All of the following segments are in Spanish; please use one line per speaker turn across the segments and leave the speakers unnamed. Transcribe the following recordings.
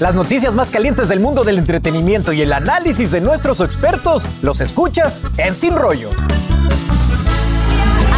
Las noticias más calientes del mundo del entretenimiento y el análisis de nuestros expertos los escuchas en Sin Rollo.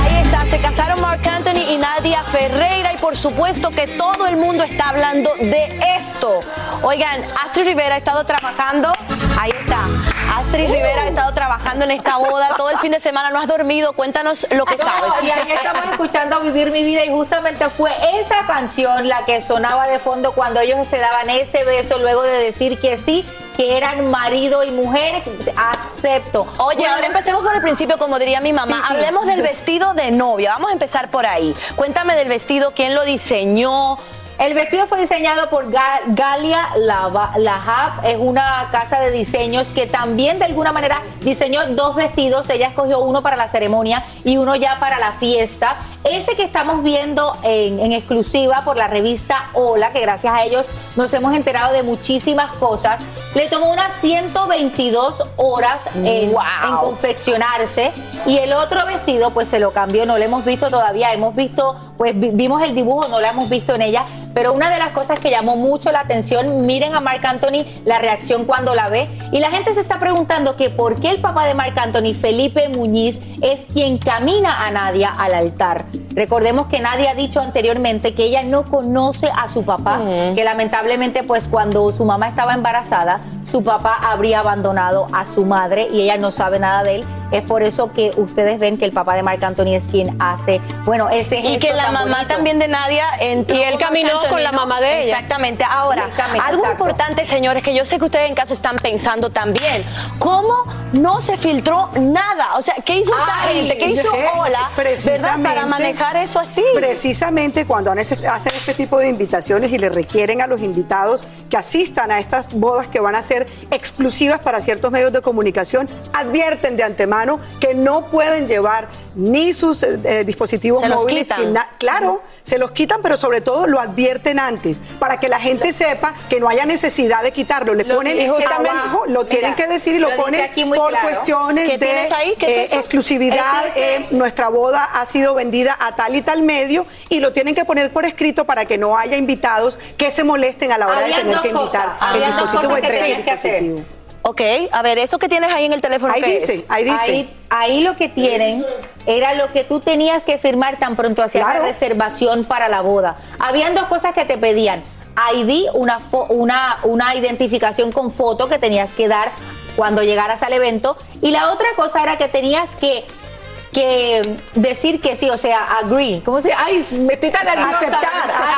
Ahí está, se casaron Mark Anthony y Nadia Ferreira y por supuesto que todo el mundo está hablando de esto. Oigan, Astrid Rivera ha estado trabajando, ahí está, Astrid Rivera ha estado trabajando en esta boda todo el fin de semana, no has dormido, cuéntanos lo que sabes.
Y ahí estamos escuchando Vivir mi vida y justamente fue esa canción la que sonaba de fondo cuando ellos se daban ese beso luego de decir que sí, que eran marido y mujer. Acepto.
Oye,
Bueno,
ahora empecemos por el principio, como diría mi mamá.
Sí, sí.
Hablemos del vestido de novia. Vamos a empezar por ahí. Cuéntame del vestido, quién lo diseñó.
El vestido fue diseñado por Ga- Galia Lahab, es una casa de diseños que también de alguna manera diseñó dos vestidos. Ella escogió uno para la ceremonia y uno ya para la fiesta. Ese que estamos viendo en, en exclusiva por la revista Hola, que gracias a ellos nos hemos enterado de muchísimas cosas, le tomó unas 122 horas en,
Wow.
en confeccionarse y el otro vestido pues se lo cambió, no lo hemos visto todavía, hemos visto, pues vi- vimos el dibujo, no lo hemos visto en ella, pero una de las cosas que llamó mucho la atención, miren a Marc Anthony la reacción cuando la ve y la gente se está preguntando que por qué el papá de Marc Anthony, Felipe Muñiz, es quien camina a Nadia al altar. Recordemos que Nadia ha dicho anteriormente que ella no conoce a su papá, que lamentablemente pues cuando su mamá estaba embarazada, su papá habría abandonado a su madre y ella no sabe nada de él. Es por eso que ustedes ven que el papá de Marc Anthony es quien hace, bueno, ese
Y que
gesto
la
tan
mamá
bonito.
también de Nadia entró
Y él caminó con la mamá de ella.
Exactamente. Ahora, algo
exacto.
importante, señores, que yo sé que ustedes en casa están pensando también. ¿Cómo no se filtró nada? O sea, ¿qué hizo esta
Ay,
gente? ¿Qué hizo
¿Qué?
Ola? ¿Verdad? Para manejar eso así.
Precisamente cuando han- hacen este tipo de invitaciones y le requieren a los invitados que asistan a estas bodas que van a exclusivas para ciertos medios de comunicación, advierten de antemano que no pueden llevar ni sus eh, eh, dispositivos
Se los
móviles.
quitan.
claro, se los quitan, pero sobre todo lo advierten antes, para que la gente sepa que no haya necesidad de quitarlo. Le
Lo
ponen abajo, lo
Mira,
tienen que decir y lo, ponen por
claro.
cuestiones
¿Qué
de eh, exclusividad.
Este es
eh, nuestra boda ha sido vendida a tal y tal medio y lo tienen que poner por escrito para que no haya invitados que se molesten a la hora de tener que invitar
cosas,
el dispositivo
que hacer.
Ok, a ver, eso que tienes ahí en el teléfono,
Ahí
¿qué
dice,
es?
ahí dice.
Ahí, ahí lo que tienen era lo que tú tenías que firmar tan pronto hacías
Claro.
la reservación para la boda. Habían dos cosas que te pedían. ID, una, fo- una, una identificación con foto que tenías que dar cuando llegaras al evento. Y la otra cosa era que tenías que que decir que sí, o sea, agree. ¿Cómo se Ay, me estoy tan nerviosa.
Aceptar,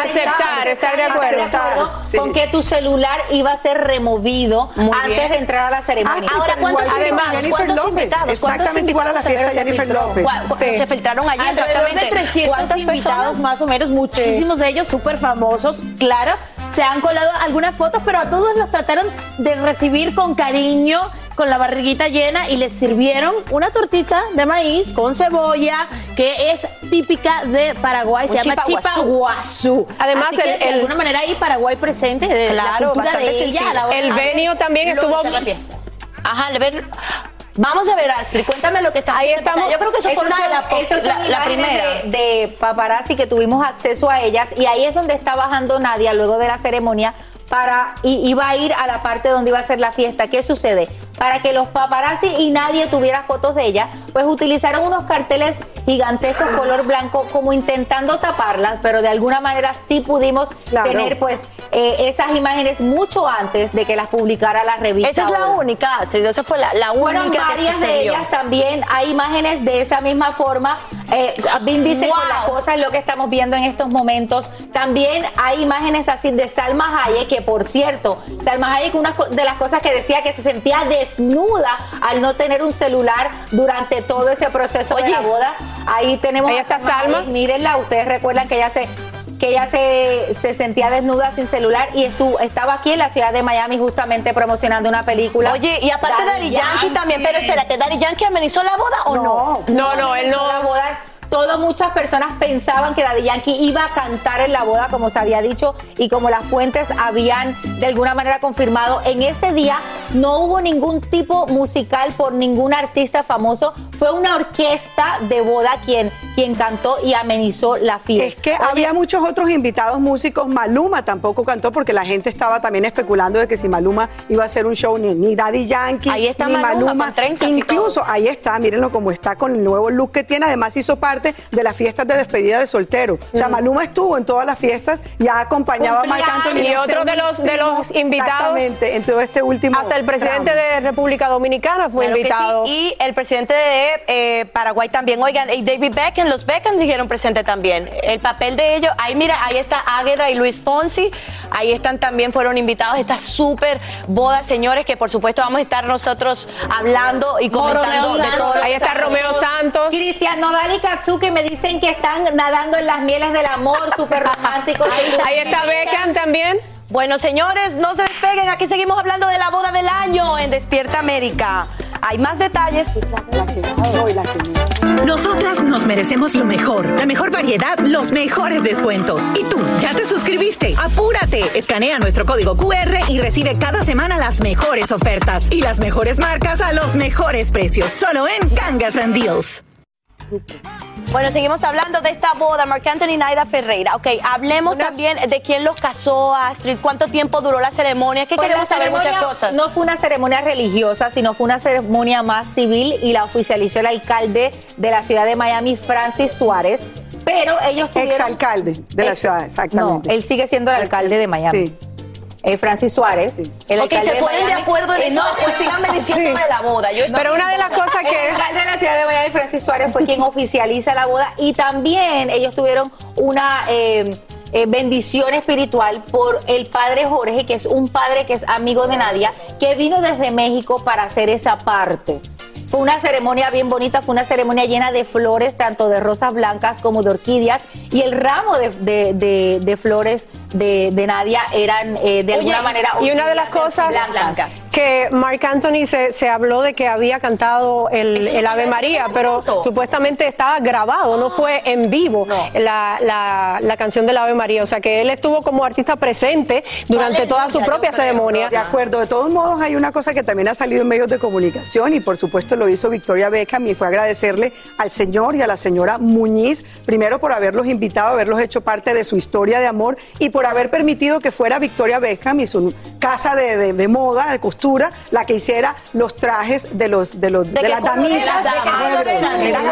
aceptar, estar de acuerdo.
Aceptar, sí.
Con que tu celular iba a ser removido
Muy
antes
bien.
de entrar a la ceremonia.
Ah,
Ahora, ¿cuántos?
Jennifer
¿Cuántos
López,
invitados? ¿Cuántos
exactamente igual a la fiesta de
se
Jennifer? López.
¿Cuál- cu-
Sí.
Se filtraron
Alrededor de
exactamente.
300
¿Cuántas
invitados
personas?
más o menos, muchísimos de ellos súper famosos, claro. Se han colado algunas fotos, pero a todos los trataron de recibir con cariño, con la barriguita llena y les sirvieron una tortita de maíz con cebolla que es típica de Paraguay, se llama
chipa
guazú.
Además,
Así que,
el-
de
el-
alguna manera hay Paraguay presente de
Claro,
la cultura
bastante
de ella a la hora
El venue también estuvo-.
Ajá, le ver. Vamos a ver, Astrid, cuéntame lo que está
Ahí estamos.
Yo creo que eso fue una de
son-
las
esos son
la, la primera.
De, de paparazzi que tuvimos acceso a ellas y ahí es donde está bajando Nadia luego de la ceremonia para y iba a ir a la parte donde iba a ser la fiesta. ¿Qué sucede? Para que los paparazzi y nadie tuviera fotos de ella, pues utilizaron unos carteles gigantescos color blanco como intentando taparlas, pero de alguna manera sí pudimos
Claro.
tener pues eh, esas imágenes mucho antes de que las publicara la revista.
Esa es la
Hola.
única, Astrid. Esa fue la, la única
Fueron
que
varias de ellas también. Hay imágenes de esa misma forma. Eh, Vin dice
Wow.
con las cosas lo que estamos viendo en estos momentos. También hay imágenes así de Salma Hayek, que por cierto, Salma Hayek, una de las cosas que decía que se sentía desnuda al no tener un celular durante todo ese proceso de la boda. Ahí tenemos
Ahí
a
Salma.
Mírenla, ustedes recuerdan que ella se que ella se, se sentía desnuda sin celular y estuvo, estaba aquí en la ciudad de Miami justamente promocionando una película.
Oye, y aparte Daddy Yankee también, pero espérate, ¿Daddy Yankee amenizó la boda o no?
No, no, él
amenizó
no.
la boda. Todo, muchas personas pensaban que Daddy Yankee iba a cantar en la boda, como se había dicho, y como las fuentes habían de alguna manera confirmado. En ese día no hubo ningún tipo musical por ningún artista famoso. Fue una orquesta de boda quien, quien cantó y amenizó la fiesta.
Es que había muchos otros invitados músicos. Maluma tampoco cantó porque la gente estaba también especulando de que si Maluma iba a hacer un show, ni, ni Daddy Yankee,
Ahí está
ni
Maluma,
Maluma.
con trenzas y
Incluso ahí está, mírenlo como está con el nuevo look que tiene. Además hizo parte de las fiestas de despedida de soltero. O sea, Maluma estuvo en todas las fiestas y ha acompañado a Marc Anthony.
Y
este
otro de los, de los invitados.
Exactamente, en todo este último.
Hasta el presidente
tramo.
de República Dominicana fue
Claro
invitado.
sí, Y el presidente de eh, Paraguay también. Oigan, y David Beckham, los Beckham dijeron presente también. El papel de ellos, ahí mira, ahí está Águeda y Luis Fonsi. Ahí están también, fueron invitados. Esta súper boda, señores, que por supuesto vamos a estar nosotros hablando y comentando
Romeo
de
Santos.
todo.
Ahí está. Romeo Santos.
Cristian Nodal y Katsuki me dicen que están nadando en las mieles del amor, súper románticos.
Ahí está Beckham también.
Bueno, señores, no se despeguen. Aquí seguimos hablando de la boda del año en Despierta América. Hay más detalles.
Nosotras nos merecemos lo mejor, la mejor variedad, los mejores descuentos. ¿Y tú, ya te suscribiste? ¡Apúrate! Escanea nuestro código QR y recibe cada semana las mejores ofertas y las mejores marcas a los mejores precios, solo en Gangas and Deals.
Bueno, seguimos hablando de esta boda, Marc Anthony y Naida Ferreira. Ok, hablemos también de quién los casó, Astrid, cuánto tiempo duró la ceremonia, que
Pues
queremos saber muchas cosas.
No fue una ceremonia religiosa, sino fue una ceremonia más civil y la oficializó el alcalde de la ciudad de Miami, Francis Suárez. Pero ellos tuvieron...
Exalcalde de la
Ex-
ciudad, exactamente.
No, él sigue siendo el alcalde de Miami.
Sí.
Eh, Francis Suárez. El
ok, se ponen de acuerdo en
Eh,
eso,
no,
pues sigan bendiciendo de la boda. Yo
Pero una de las cosas
El
que...
alcalde de la ciudad de Miami, Francis Suárez, fue quien oficializa la boda y también ellos tuvieron una eh, eh, bendición espiritual por el padre Jorge, que es un padre que es amigo de Nadia, que vino desde México para hacer esa parte. Fue una ceremonia bien bonita, fue una ceremonia llena de flores, tanto de rosas blancas como de orquídeas, y el ramo de, de- de- de flores de, de Nadia eran eh, de alguna manera
Y una de las cosas
blancas.
que Marc Anthony se, se habló de que había cantado el, Ave María, pero
punto.
supuestamente estaba grabado, no fue en vivo la, la- la canción del Ave María. O sea que él estuvo como artista presente durante toda su propia ceremonia.
De acuerdo, de todos modos hay una cosa que también ha salido en medios de comunicación y por supuesto lo hizo Victoria Beckham y fue agradecerle al señor y a la señora Muñiz, primero por haberlos invitado, haberlos hecho parte de su historia de amor y por haber permitido que fuera Victoria Beckham y su casa de, de- de moda, de costura, la que hiciera los trajes de los de los
¿De qué
las damitas.
eran?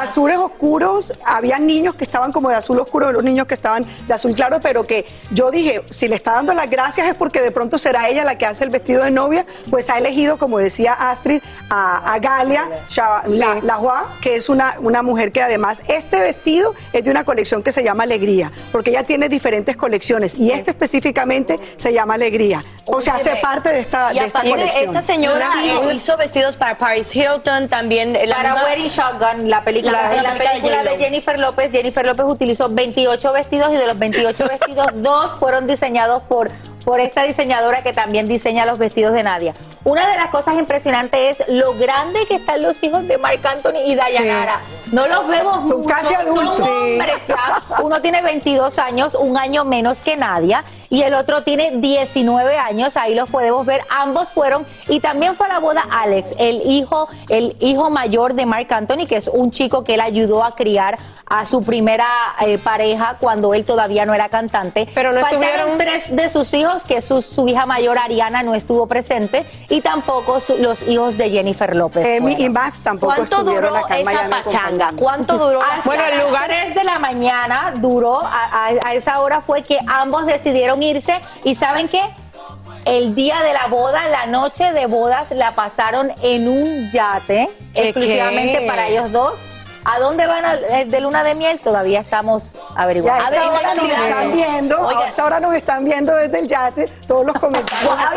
Azules oscuros, había niños que estaban como de azul oscuro, los niños que estaban de azul claro, pero que yo dije, si le está dando las gracias es porque de pronto será ella la que hace el vestido de novia, pues ha elegido, como decía Astrid, a, a Galia Shah- La- Lajua, que es una, una mujer que además este vestido es de una colección que se llama Alegría, porque ella tiene diferentes colecciones y este específicamente se llama Alegría. O sea, hace parte de esta,
Y
de esta colección.
esta señora
Sí.
eh, hizo vestidos para Paris Hilton, también la
Para
misma-
Wedding Shotgun, la película,
La-
en
la
la
película de
de. Jennifer López, Jennifer López utilizó 28 vestidos y de los 28 vestidos, dos fueron diseñados por, por esta diseñadora que también diseña los vestidos de Nadia. Una de las cosas impresionantes es lo grande que están los hijos de Marc Anthony y Dayanara. No los vemos
Son
mucho,
casi adultos.
son
Sí.
hombres ya. Uno tiene 22 años, un año menos que Nadia. y el otro tiene 19 años, ahí los podemos ver, ambos fueron y también fue a la boda Alex, el hijo, el hijo mayor de Mark Anthony, que es un chico que él ayudó a criar a su primera eh, pareja cuando él todavía no era cantante.
Pero no
Faltaron
estuvieron-
tres de sus hijos, que su, su hija mayor Ariana no estuvo presente y tampoco su- los hijos de Jennifer López.
Emi y Max tampoco
¿Cuánto duró
acá en
esa
Miami
pachanga? ¿Cuánto duró
Hasta
Bueno, el lugar-
3 de la mañana duró, a, a- a esa hora fue que ambos decidieron irse y ¿saben qué? El día de la boda, la noche de bodas, la pasaron en un yate
¿Qué,
exclusivamente
qué?
para ellos dos. ¿A dónde van a- eh, de luna de miel? Todavía estamos
Ya
averiguando.
a esta hora nos están viendo,
Oiga.
a esta hora nos están viendo desde el yate todos los comentarios.
A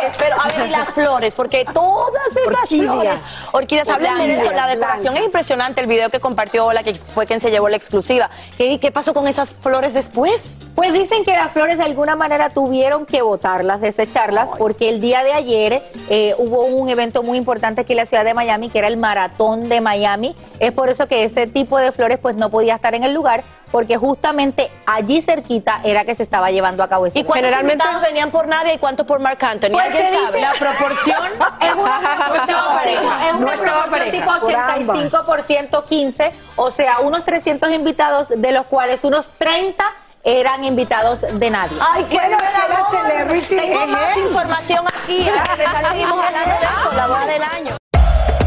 ver, pero a y las flores, porque todas esas
Orquídeas.
flores, orquídeas, háblenme de eso, la decoración es impresionante, el video que compartió Ola, que fue quien se llevó la exclusiva. ¿Qué, qué pasó con esas flores después?
Pues dicen que las flores de alguna manera tuvieron que botarlas, desecharlas, porque el día de ayer eh, hubo un evento muy importante aquí en la ciudad de Miami, que era el Maratón de Miami. Es por eso que ese tipo de flores pues no podía estar en el lugar, porque justamente allí cerquita era que se estaba llevando a cabo ese
¿Y cuántos
Generalmente-
invitados venían por Nadia y cuántos por Marc Anthony?
Pues
¿Alguien
se dice-
sabe?
La proporción es una proporción pareja, es una proporción tipo
pareja.
Por ambas.
85% 15, o sea, unos 300 invitados, de los cuales unos 30 eran invitados de nadie.
Ay, qué
Bueno, que la celebrity
Tengo
es
más
él.
información aquí. Ah, ya seguimos hablando de esto, la boda del año.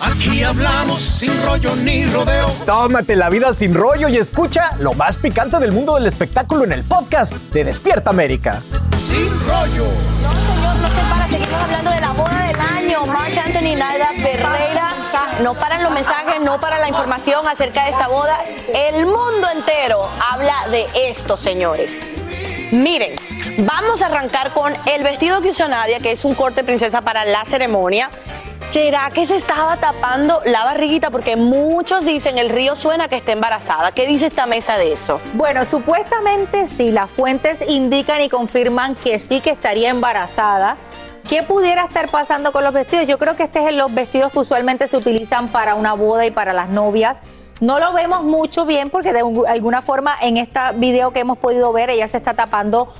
Aquí hablamos sin rollo ni rodeo.
Tómate la vida sin rollo y escucha lo más picante del mundo del espectáculo en el podcast de Despierta América.
Sin rollo.
No, señor, no se para. Seguimos hablando de la boda del año. Marc Anthony y Naida Ferreira. No paran los mensajes, no para la información acerca de esta boda. El mundo entero habla de esto, señores. Miren, vamos a arrancar con el vestido que usó Nadia, que es un corte princesa para la ceremonia. ¿Será que se estaba tapando la barriguita? Porque muchos dicen el río suena que está embarazada. ¿Qué dice esta mesa de eso?
Bueno, supuestamente sí, las fuentes indican y confirman que sí que estaría embarazada. ¿Qué pudiera estar pasando con los vestidos? Yo creo que este es los vestidos que usualmente se utilizan para una boda y para las novias. No lo vemos mucho bien porque de un- alguna forma en este video que hemos podido ver ella se está tapando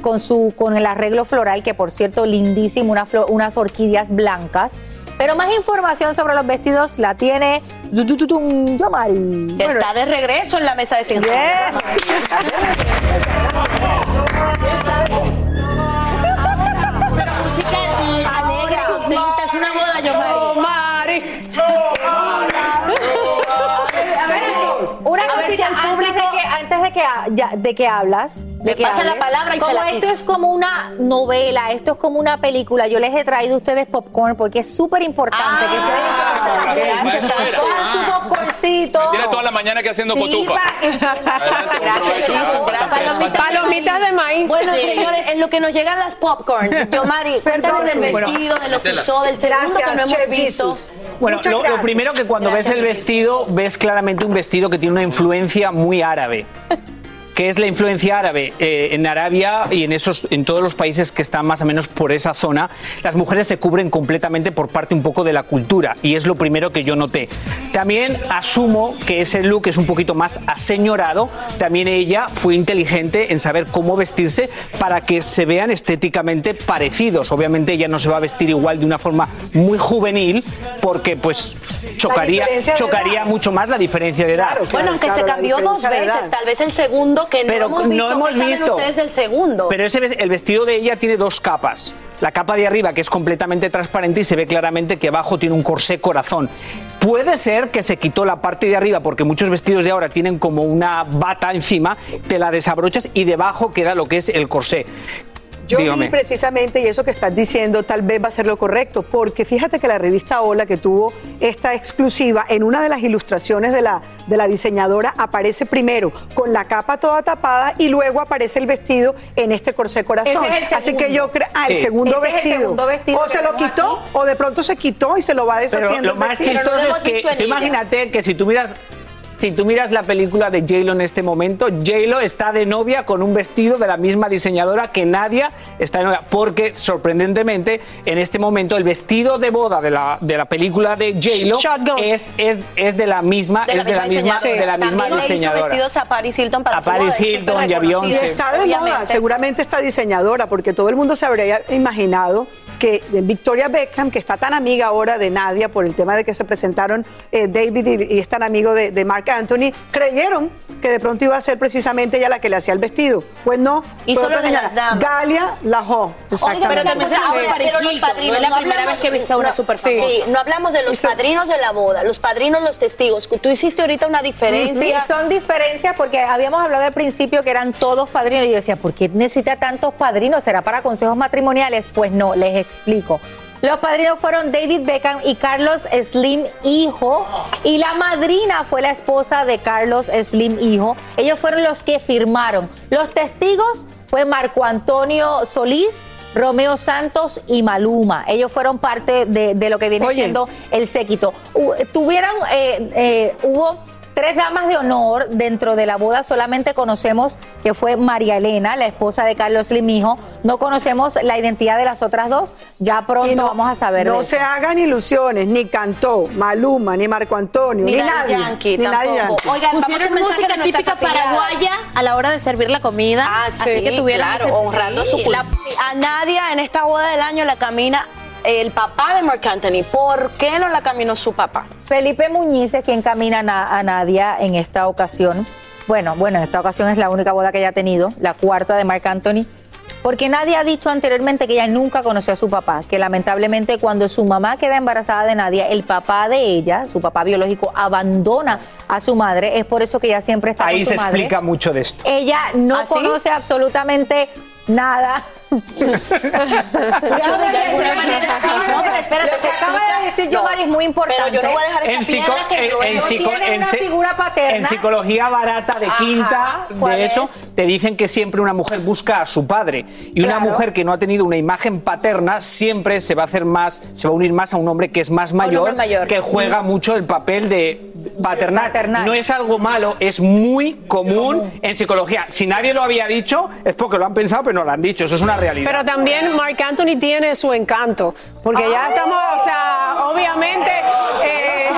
con, su, con el arreglo floral, que por cierto lindísimo, una unas orquídeas blancas. Pero más información sobre los vestidos la tiene Yomari.
Está de regreso en la mesa de 50.
Música
ya- de que hablas, de
Me
que
pasa la
hables,
palabra y se
como
la
esto es como una novela, esto es como una película, yo les he traído a ustedes popcorn porque es súper importante que ustedes
Ah, gracias,
cojan su popcorncito.
Tiene toda la mañana que haciendo
Sí,
cotufa.
para Gracias, chicos.
Gracias.
Palomitas de maíz.
Bueno, señores, en lo que nos llegan las popcorn, yo, Mari, cuéntanos del vestido, de lo que usó, del segundo
Gracias,
que no hemos visto.
Bueno, lo, lo
gracias.
primero que cuando
Gracias,
ves el vestido, ves claramente un vestido que tiene una influencia muy árabe.
que es la influencia árabe. Eh, en Arabia y en, esos, en todos los países que están más o menos por esa zona, las mujeres se cubren completamente por parte un poco de la cultura y es lo primero que yo noté. También asumo que ese look es un poquito más aseñorado. También ella fue inteligente en saber cómo vestirse para que se vean estéticamente parecidos. Obviamente ella no se va a vestir igual de una forma muy juvenil porque pues chocaría, chocaría mucho más la diferencia de edad.
Bueno, aunque se cambió dos veces, tal vez el segundo que
Pero
no hemos visto.
no hemos
¿Qué saben
visto.
ustedes del segundo?
Pero ese, el vestido de ella tiene dos capas. La capa de arriba, que es completamente transparente y se ve claramente que abajo tiene un corsé corazón. Puede ser que se quitó la parte de arriba, porque muchos vestidos de ahora tienen como una bata encima, te la desabrochas y debajo queda lo que es el corsé.
Yo
Dígame.
vi precisamente, y eso que estás diciendo tal vez va a ser lo correcto, porque fíjate que la revista Hola, que tuvo esta exclusiva, en una de las ilustraciones de la, de la diseñadora aparece primero con la capa toda tapada y luego aparece el vestido en este corsé corazón.
Ese es el
Así que
segundo.
yo creo, ah, el segundo
Este es el
vestido.
segundo vestido
o se lo quitó, o de pronto se quitó y se lo va
Pero
deshaciendo.
lo más
vestido.
chistoso es que tú imagínate que si tú miras si tú miras la película de J-Lo en este momento, J-Lo está de novia con un vestido de la misma diseñadora que Nadia está de novia. Porque, sorprendentemente, en este momento el vestido de boda de la, de la película de J-Lo es, es, es de la misma, es de la misma,
diseñadora.
de la misma
También le hizo
diseñadora.
vestidos a Paris Hilton para
A
su
Paris Hilton y a. Beyoncé.
Y está de moda, seguramente esta diseñadora, porque todo el mundo se habría imaginado que Victoria Beckham, que está tan amiga ahora de Nadia por el tema de que se presentaron eh, David y, y es tan amigo de, de Mark Anthony, creyeron que de pronto iba a ser precisamente ella la que le hacía el vestido. Pues no.
Y solo de las damas.
Galia Lajó.
Oiga, pero también se pero los padrinos,
no es la
no
primera
hablamos-
vez que he visto una
no, sí, no hablamos de los padrinos de la boda, los padrinos, los testigos. Tú hiciste ahorita una
Sí,
diferencia.
son diferencias porque habíamos hablado al principio que eran todos padrinos y yo decía, ¿por qué necesita tantos padrinos? ¿Será para consejos matrimoniales? Pues no, les explico. Los padrinos fueron David Beckham y Carlos Slim Hijo y la madrina fue la esposa de Carlos Slim Hijo. Ellos fueron los que firmaron. Los testigos fue Marco Antonio Solís, Romeo Santos y Maluma. Ellos fueron parte de, de lo que viene
Oye.
siendo el séquito. Tuvieron, eh, eh, hubo tres damas de honor dentro de la boda. Solamente conocemos que fue María Elena, la esposa de Carlos Limijo. No conocemos la identidad de las otras dos. Ya pronto
no-
vamos a saber.
No
de
se
eso.
hagan ilusiones, ni cantó Maluma, ni Marco Antonio, ni,
Ni
nadie.
Yankee
ni nadie. Yankee.
Oigan,
Pusieron música típica paraguaya a la hora de servir la comida.
Ah, sí,
así que tuvieron
claro,
ese-
honrando
sí,
su
la-
cultura. A Nadia en esta boda del año la camina el papá de Mark Anthony. ¿Por qué no la caminó su papá?
Felipe Muñiz es quien camina a, Na- a Nadia en esta ocasión. Bueno, bueno, en esta ocasión es la única boda que ella ha tenido, la cuarta de Marc Anthony. Porque Nadia ha dicho anteriormente que ella nunca conoció a su papá, que lamentablemente cuando su mamá queda embarazada de Nadia, el papá de ella, su papá biológico, abandona a su madre. Es por eso que ella siempre está
Ahí
con su
se explica mucho de esto.
Ella no
¿Ah, sí?
conoce absolutamente nada.
Espérate, se
acaba de decir Giovanni es muy importante.
Pero yo no voy a dejar esa
En, psico-
que
en- psico-
tiene
en
una figura paterna.
en psicología barata de
Ajá,
quinta,
¿cuál
de eso,
es?
te dicen que siempre una mujer busca a su padre. Y una
Claro.
mujer que no ha tenido una imagen paterna siempre se va a hacer más, se va a unir más a un hombre que es más mayor,
mayor.
que juega mucho el papel de paternal.
Paternal.
No es algo malo, es muy común en psicología. Si nadie lo había dicho, es porque lo han pensado, pero no lo han dicho. Eso es una realidad.
Pero también Mark Anthony tiene su encanto, porque ya estamos, o sea, obviamente, eh,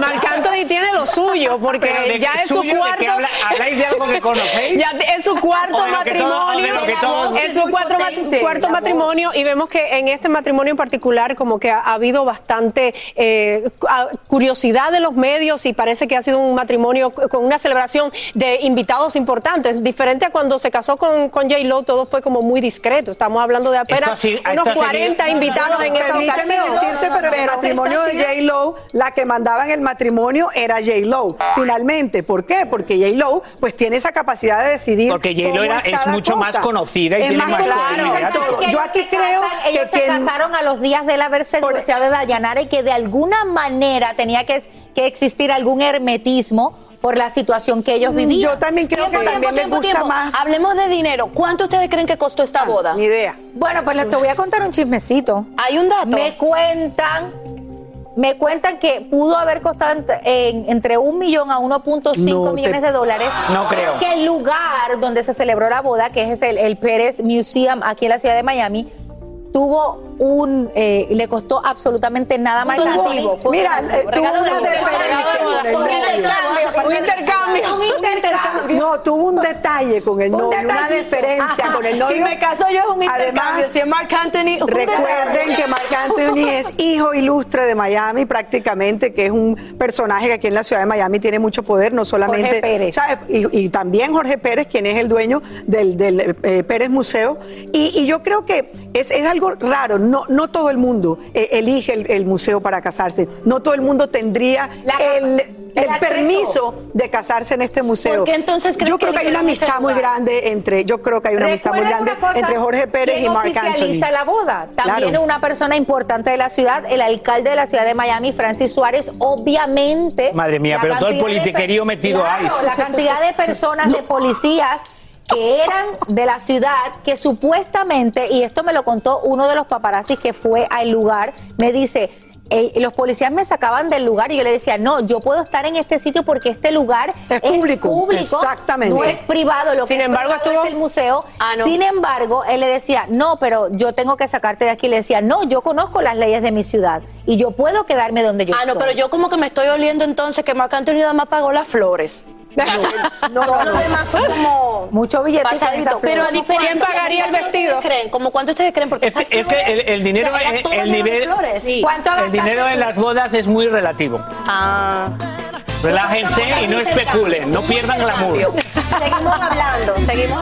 Marc Anthony tiene lo suyo, porque
Pero ¿de
ya es su
suyo? ¿De
cuarto.
habla- habláis de algo que conocéis?
Ya es su cuarto
O de lo que todo- o de
matrimonio.
lo que todos-
es su cuarto, mat-
potente,
cuarto
la
matrimonio y vemos que en este matrimonio en particular como que ha, ha habido bastante eh, cu- a- curiosidad de los medios y parece que ha sido un matrimonio c- con una celebración de invitados importantes, diferente a cuando se casó con, con J. Lo, todo fue como muy discreto. Estamos hablando de apenas unos
seguido-
40 invitados en esa ocasión.
decirte, pero, el matrimonio de J. Lo, la que mandaba en el matrimonio era J. Lo. Finalmente, ¿por qué? Porque J. Lo, pues tiene esa capacidad de decidir.
Porque J.Lo
cómo
era- es mucho más conocida y
Es
tiene
más
más
claro, Yo
ellos
aquí
se
creo
casan-
que
ellos se casaron a los días de haberse divorciado de Dayanara y que de alguna manera tenía que, que existir algún hermetismo por la situación que ellos vivían.
Yo también creo
Tiempo,
que
tiempo,
también
tiempo,
les gusta
tiempo.
más.
Hablemos de dinero. ¿Cuánto ustedes creen que costó esta boda?
Ni idea.
Bueno, pues les te voy a contar un chismecito.
Hay un dato.
Me cuentan Me cuentan que pudo haber costado ent- en- entre un millón a 1.5
No te-
millones de dólares.
No creo.
Que el lugar donde se celebró la boda, que es el, el Pérez Museum aquí en la ciudad de Miami, tuvo un, eh, le costó absolutamente nada
Tuvo- Mira, eh, tuvo una diferencia.
Un intercambio.
Un intercambio. No, tuvo un detalle con el novio, una diferencia con el novio.
Si me caso yo es un intercambio,
Además,
si es Marc Anthony,
recuerden que Marc Anthony es hijo ilustre de Miami prácticamente, que es un personaje que aquí en la ciudad de Miami tiene mucho poder, no solamente...
Jorge Pérez.
¿sabes? Y, y también Jorge Pérez, quien es el dueño del, del, eh, Pérez Museo. Y, y yo creo que es, es algo raro, no, no todo el mundo eh, elige el, el museo para casarse, no todo el mundo tendría el, permiso de casarse en este museo.
¿Por qué entonces crees
Yo creo
que
que hay una amistad muy grande entre, yo creo que hay una amistad muy grande
cosa,
entre Jorge Pérez y
¿quién
Marc Anthony.
oficializa la boda? También
Claro.
una persona importante de la ciudad, el alcalde de la ciudad de Miami, Francis Suárez, obviamente.
Madre mía, pero todo el politiquerío metido
Claro,
ahí.
La cantidad de personas, de policías que eran de la ciudad, que supuestamente, y esto me lo contó uno de los paparazzis que fue al lugar, me dice, eh, los policías me sacaban del lugar y yo le decía, no, yo puedo estar en este sitio porque este lugar es
público, exactamente.
no es privado, lo
Sin
que es
embargo,
privado
estuvo-
es el museo.
Ah, no.
Sin embargo, él le decía, no, pero yo tengo que sacarte de aquí. Le decía, no, yo conozco las leyes de mi ciudad y yo puedo quedarme donde yo
Ah, no,
soy.
pero yo como que me estoy oliendo entonces que Marc Anthony nada más pagó las flores.
No,
Todo lo demás fue como
Mucho billete
pasadito. Pero a
¿Quién
diferencia
pagaría el
¿cuánto
vestido?
ustedes creen? ¿Cómo cuánto ustedes creen? Porque
Es que,
esas
es que el, el dinero,
o sea, era
el, el nivel,
flores.
¿Cuánto
el dinero en las bodas es muy relativo.
Ah.
Relájense y no especulen, no pierdan glamour.
Seguimos hablando, seguimos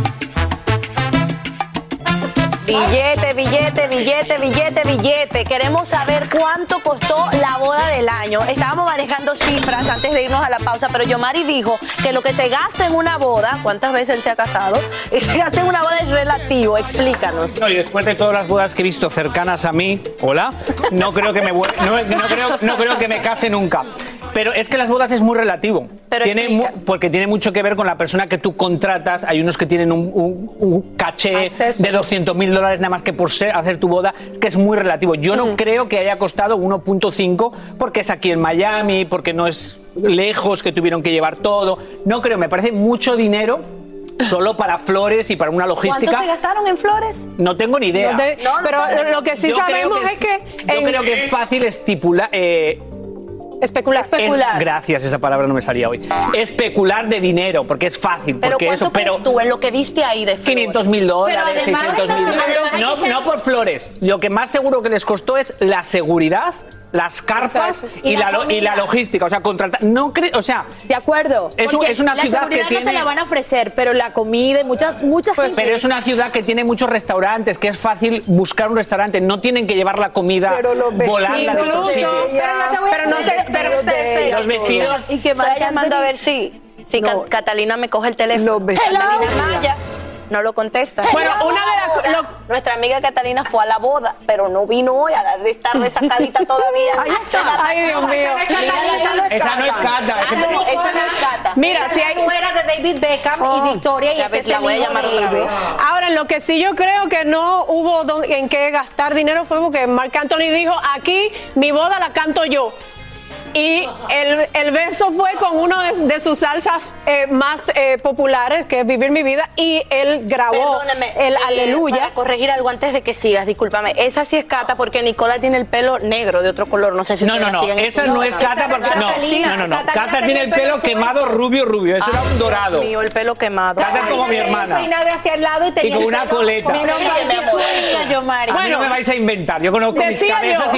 Billete, billete, billete, billete, billete. Queremos saber cuánto costó la boda del año. Estábamos manejando cifras antes de irnos a la pausa, pero Yomari dijo que lo que se gasta en una boda, ¿cuántas veces él se ha casado? Se gasta en una boda es relativo. Explícanos.
No, y después de todas las bodas que he visto cercanas a mí, hola, no creo que me no, no creo, no creo que me case nunca. Pero es que las bodas es muy relativo.
Pero
tiene mu- porque tiene mucho que ver con la persona que tú contratas. Hay unos que tienen un, un- un caché
Acceso.
de 200 mil dólares nada más que por ser- hacer tu boda, que es muy relativo. Yo no creo que haya costado 1.5 porque es aquí en Miami, porque no es lejos, que tuvieron que llevar todo. No creo, me parece mucho dinero solo para flores y para una logística.
¿Cuánto se gastaron en flores?
No tengo ni idea.
No te-
No, no
pero
sabemos.
lo que sí
Yo
sabemos es que
Yo
en-
creo que es fácil estipular. eh,
especular.
es- gracias, esa palabra no me salía hoy. Especular de dinero, porque es fácil.
Pero
porque
¿cuánto
eso, pero
tú en lo que viste ahí de flores?
500 mil dólares,
Pero además,
600 mil No, no por flores. Lo que más seguro que les costó es la seguridad, las carpas y,
Y
la,
la
lo- y la logística. O sea, contratar. No creo. O sea.
De acuerdo.
Es un- es una
la
ciudad que
seguridad no
tiene-
te la van a ofrecer, pero la comida y muchas, muchas cosas.
Pero es una ciudad que tiene muchos restaurantes, que es fácil buscar un restaurante. No tienen que llevar la comida
Pero los
volando
Incluso,
sitio.
pero no te voy a
Pero no sé,
decir
pero
vestidos
usted,
de
espera.
ella.
Los vestidos.
Y que Marc
llamando a ver si, si
No.
Ca- Catalina me coge el teléfono.
Los vestidos.
Catalina Maya. No lo contesta.
Bueno, una de las-
Nuestra amiga Catalina fue a la boda, pero no vino hoy a de estar resacadita todavía.
Ahí está. Ay, Dios mío.
Esa no es Cata. ese-
Esa no es Cata.
Mira,
Esa
si
es
hay-
la nuera de David Beckham
Oh.
y Victoria y ese
la
el
voy a llamar
de
otra
ellos.
vez.
Ahora, lo que sí yo creo que no hubo don- en qué gastar dinero fue porque Marc Anthony dijo, aquí mi boda la canto yo. Y el, el beso fue con uno de, de sus salsas eh, más eh, populares, que es Vivir mi vida, y él grabó
Perdóname.
el
eh,
Aleluya.
Para corregir algo antes de que sigas, discúlpame. Esa sí es Cata porque Nicola tiene el pelo negro de otro color. No sé si
No, no, no, esa no es. Cata porque no, no, no, no. Cata tiene el pelo quemado rubio, rubio. Eso era un dorado.
Dios mío, el pelo quemado.
Cata es como mi hermana.
Peinado hacia el lado y tenía
con
el
una
pelo
coleta.
con una
Sí,
vaina
mi amor.
suelta, yo, Mari.
A mí no me vais a inventar. Yo conozco mis cabezas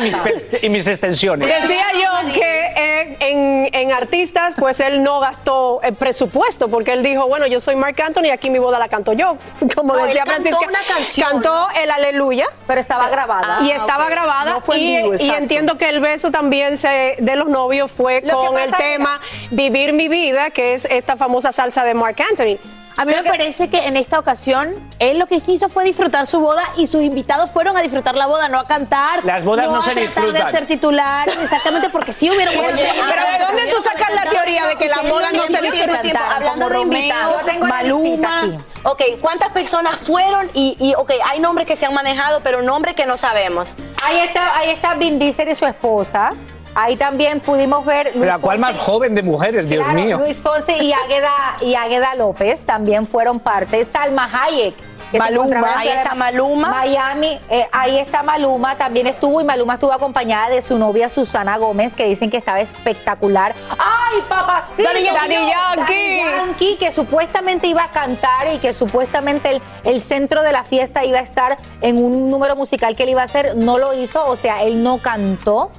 y y mis extensiones.
Decía yo que eh, en, en artistas, pues él no gastó el presupuesto, porque él dijo, bueno, yo soy Marc Anthony y aquí mi boda la canto yo. Como
No,
decía
cantó
Francisca,
una canción.
cantó el Aleluya.
Pero estaba grabada.
y
Ah,
estaba grabada
No fue en
y,
vivo,
y
exacto.
entiendo que el beso también se, de los novios fue
Lo
con el tema Vivir mi vida, que es esta famosa salsa de Marc Anthony.
A mí me parece que en esta ocasión él lo que quiso fue disfrutar su boda y sus invitados fueron a disfrutar la boda, no a cantar.
Las bodas no
a
se
tratar
disfrutan.
de ser titular, exactamente, porque sí hubieron buenos
Pero
temas.
¿de dónde tú sacas la teoría de que las bodas no se disfrutan?
Hablando de invitados,
Yo tengo
Maluma.
aquí.
Ok, ¿cuántas personas fueron? Y, y, ok, hay nombres que se han manejado, pero nombres que no sabemos.
Ahí está, ahí está Vin Diesel y su esposa. Ahí también pudimos ver Luis
La cual más joven de mujeres, Dios
Claro,
mío.
Luis Fonsi y Águeda, y Águeda López también fueron parte. Salma Hayek. que
Maluma, ahí está Maluma.
Miami, eh, ahí está Maluma, también estuvo y Maluma estuvo acompañada de su novia Susana Gómez, que dicen que estaba espectacular. ¡Ay, papacito!
Daddy Yankee.
Daddy Yankee, que supuestamente iba a cantar y que supuestamente el, el centro de la fiesta iba a estar en un número musical que él iba a hacer. No lo hizo, o sea, él no cantó.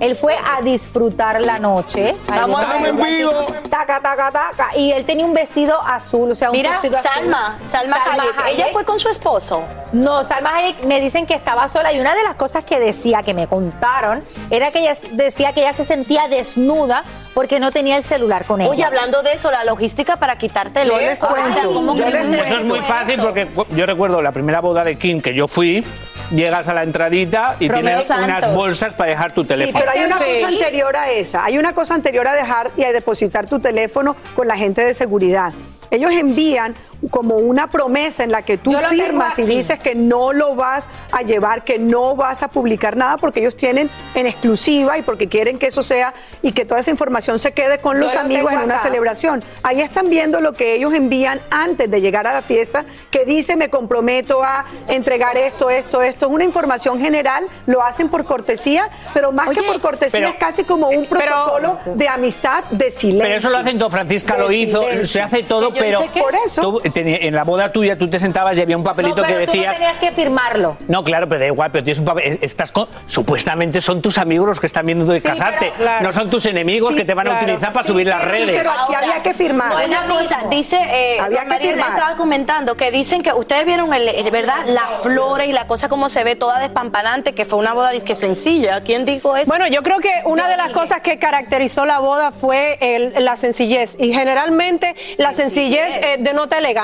Él fue a disfrutar la noche.
Estamos en vivo.
Taca, taca, taca. Y él tenía un vestido azul, o sea, un
Mira,
torcido azul.
Salma, Salma, Hayek. Ella fue con su esposo.
No, Salma Hayek me dicen que estaba sola y una de las cosas que decía, que me contaron, era que ella decía que ella se sentía desnuda porque no tenía el celular con ella.
Oye, hablando de eso, la logística para quitarte el
Yo les
teléfono, o sea,
cuento,
¿cómo
yo
que
les
no
cuento.
Eso es muy
eso?
fácil porque yo recuerdo la primera boda de Kim que yo fui, llegas a la entradita y
Romeo
tienes unas bolsas para dejar tu
Sí,
teléfono.
pero hay una
Sí.
cosa anterior a esa. Hay una cosa anterior a dejar y a depositar tu teléfono con la gente de seguridad. Ellos envían como una promesa en la que tú firmas y dices que no lo vas a llevar, que no vas a publicar nada porque ellos tienen en exclusiva y porque quieren que eso sea y que toda esa información se quede con los
lo
amigos en una
acá.
celebración. Ahí están viendo lo que ellos envían antes de llegar a la fiesta, que dice me comprometo a entregar esto, esto, esto. Es una información general, lo hacen por cortesía, pero más que por cortesía
pero-
es casi como un protocolo de amistad, de silencio.
Pero eso lo hacen todo, Francisca
De
lo hizo,
silencio.
se hace todo, pero
Por eso.
tú en la boda tuya tú te sentabas y había un papelito
no, pero
que
tú no
decías...
tenías que firmarlo.
No, claro, pero da igual, pero tienes un papel. Estás con, supuestamente son tus amigos los que están viendo de
Sí,
casarte.
pero-
Claro.
No son tus enemigos
Sí,
que te van a utilizar para
Sí,
subir las
sí,
redes.
Pero aquí había que firmar.
No, una cosa, dice, eh,
Había que
María
firmar.
estaba comentando que dicen que ustedes vieron, el, el- ¿verdad? Las flores y la cosa como se ve toda despampanante, que fue una boda disque sencilla. ¿Quién dijo eso?
Bueno, yo creo que una
Yo
de las
dije.
cosas que caracterizó la boda fue el- la sencillez y generalmente la sencillez eh, denota elegancia.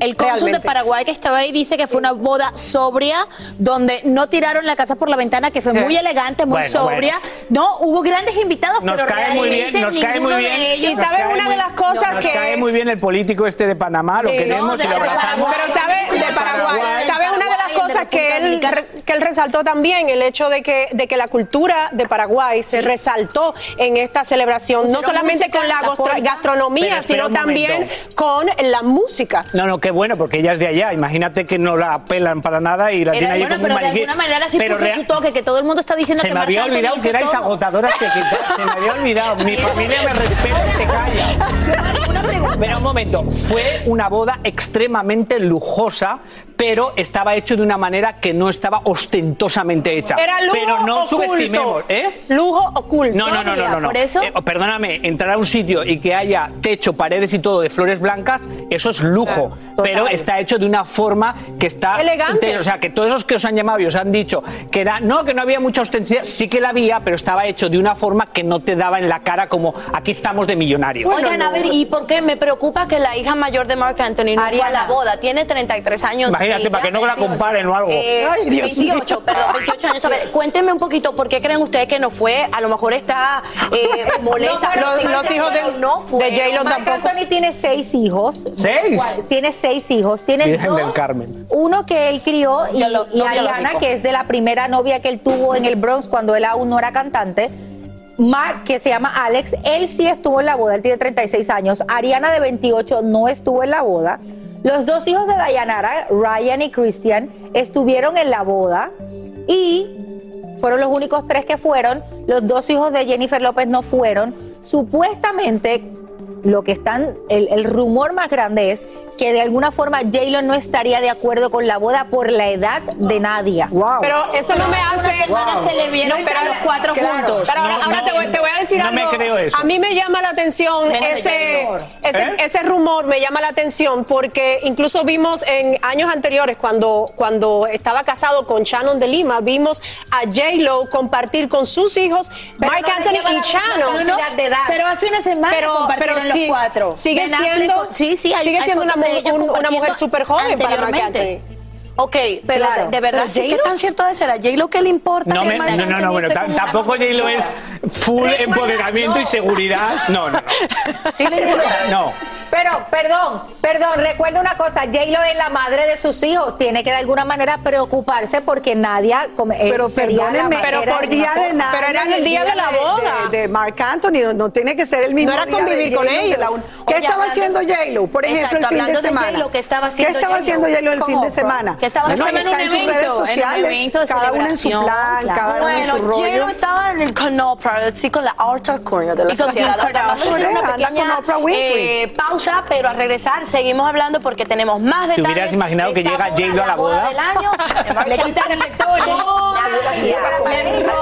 El cónsul de. Paraguay que estaba ahí dice que fue una boda sobria, donde no tiraron la casa por la ventana, que fue muy
Eh.
elegante, muy
Bueno,
sobria. No, hubo grandes invitados,
Nos
pero
cae muy bien, nos cae muy bien.
de ellos-
Y
nos
¿sabes
cae
una de las cosas
nos
que-
cae muy bien el político este de Panamá, lo
Sí,
queremos
no,
y lo abrazamos.
Pero sabe de Paraguay,
Paraguay,
sabe una de las cosas
de
que él que él resaltó también el hecho de que de que la cultura de Paraguay se resaltó en esta celebración, no solamente con la gastronomía, sino también con la música.
No, no, qué bueno, porque ella es de allá. Imagínate que no la pelan para nada y la tiene ahí
Bueno,
como
pero
un
de alguna manera sí
Pero
puso
rea-
su toque, que todo el mundo está diciendo
Se
que
me había olvidado que erais
todo.
agotadoras quitar. Se me había olvidado. Mi familia me respeta y se calla. Pero un momento, fue una boda extremadamente lujosa, pero estaba hecho de una manera que no estaba ostentosamente hecha.
Era lujo
pero no
oculto.
subestimemos, ¿eh?
Lujo oculto.
No, no, no, no, no. no. Eh, perdóname, entrar a un sitio y que haya techo, paredes y todo de flores blancas, eso es lujo. Pero está hecho de una forma que está.
Elegante.
O sea, que todos esos que os han llamado y os han dicho que era. No, que no había mucha ostensidad, sí que la había, pero estaba hecho de una forma que no te daba en la cara como aquí estamos de millonarios.
Oigan, a ver, ¿y por qué me preocupa que la hija mayor de Mark Anthony no fue a la boda? Tiene 33 años.
Imagínate,
ella.
para que no la comparen o algo.
Eh,
Ay, Dios
28,
mío.
perdón, 28 años. A ver, cuéntenme un poquito, ¿por qué creen ustedes que no fue? A lo mejor está eh, molesta.
No, los- hijos de-
no fue.
Marc Anthony tiene seis hijos.
¿Seis?
Tiene seis hijos. Tiene
Virgen
dos
del Carmen.
Uno que él crió y, y Ariana, que es de la primera novia que él tuvo en el Bronx cuando él aún no era cantante. Mark, que se llama Alex, él sí estuvo en la boda, él tiene 36 años. Ariana, de 28, no estuvo en la boda. Los dos hijos de Dayanara, Ryan y Christian, estuvieron en la boda y fueron los únicos tres que fueron. Los dos hijos de Jennifer López no fueron. Supuestamente, lo que están, el, el rumor más grande es que de alguna forma J-Lo no estaría de acuerdo con la boda por la edad de Nadia.
Pero eso no me hace.
Se le vieron
pero
los cuatro
claro,
juntos.
Pero ahora,
No,
ahora
no,
te, voy, te voy a decir
no
algo.
me creo eso.
A mí me llama la atención ese, ese,
¿Eh?
ese rumor, me llama la atención porque incluso vimos en años anteriores, cuando, cuando estaba casado con Shannon de Lima, vimos a J-Lo compartir con sus hijos,
Pero no le
Anthony y Shannon.
cantidad de edad.
Pero hace una semana
Pero,
compartieron
pero
los
sí,
cuatro.
sigue
Ben
siendo,
con- sí, sí, hay-
sigue
hay
siendo una, un- una mujer súper joven para. Anthony.
Ok, pero
Claro.
de, de verdad,
Pero
sí, ¿qué tan cierto de ser? ¿A J-Lo qué le importa?
No,
que
me-
Marc
no, no, bueno, tampoco J-Lo es full empoderamiento y seguridad. No, no, no.
Sí le importa.
No.
Pero, perdón, perdón, recuerda una cosa, J-Lo es la madre de sus hijos, tiene que de alguna manera preocuparse porque Nadia come- eh,
Pero
la
perdónenme, pero por
de
día de nada.
Pero era en el día de la boda.
De, de Marc Anthony, no, no tiene que ser el mismo
No era
día de
convivir con
de la
ellos.
un- ¿Qué
Oye,
estaba
hablando-
haciendo J-Lo, por ejemplo,
Exacto,
el fin de
hablando de
semana?
J-Lo, ¿qué estaba haciendo
¿Qué estaba
J-Lo?
haciendo J-Lo el fin de semana?
¿Qué estaba
Bueno,
haciendo?
en un
en sus redes
evento, en un
sociales,
evento de
cada uno en su plan,
claro.
cada uno en
Bueno,
su rollo.
J-Lo estaba en el con Oprah, sí, con la Arthur Corner de la
Y con
sociedad. Hacer una pequeña eh, pausa, pero al regresar seguimos hablando porque tenemos más
¿Te
detalles.
hubieras imaginado que llega J-Lo a la boda?
del año.
Le reflectores.
Oh, así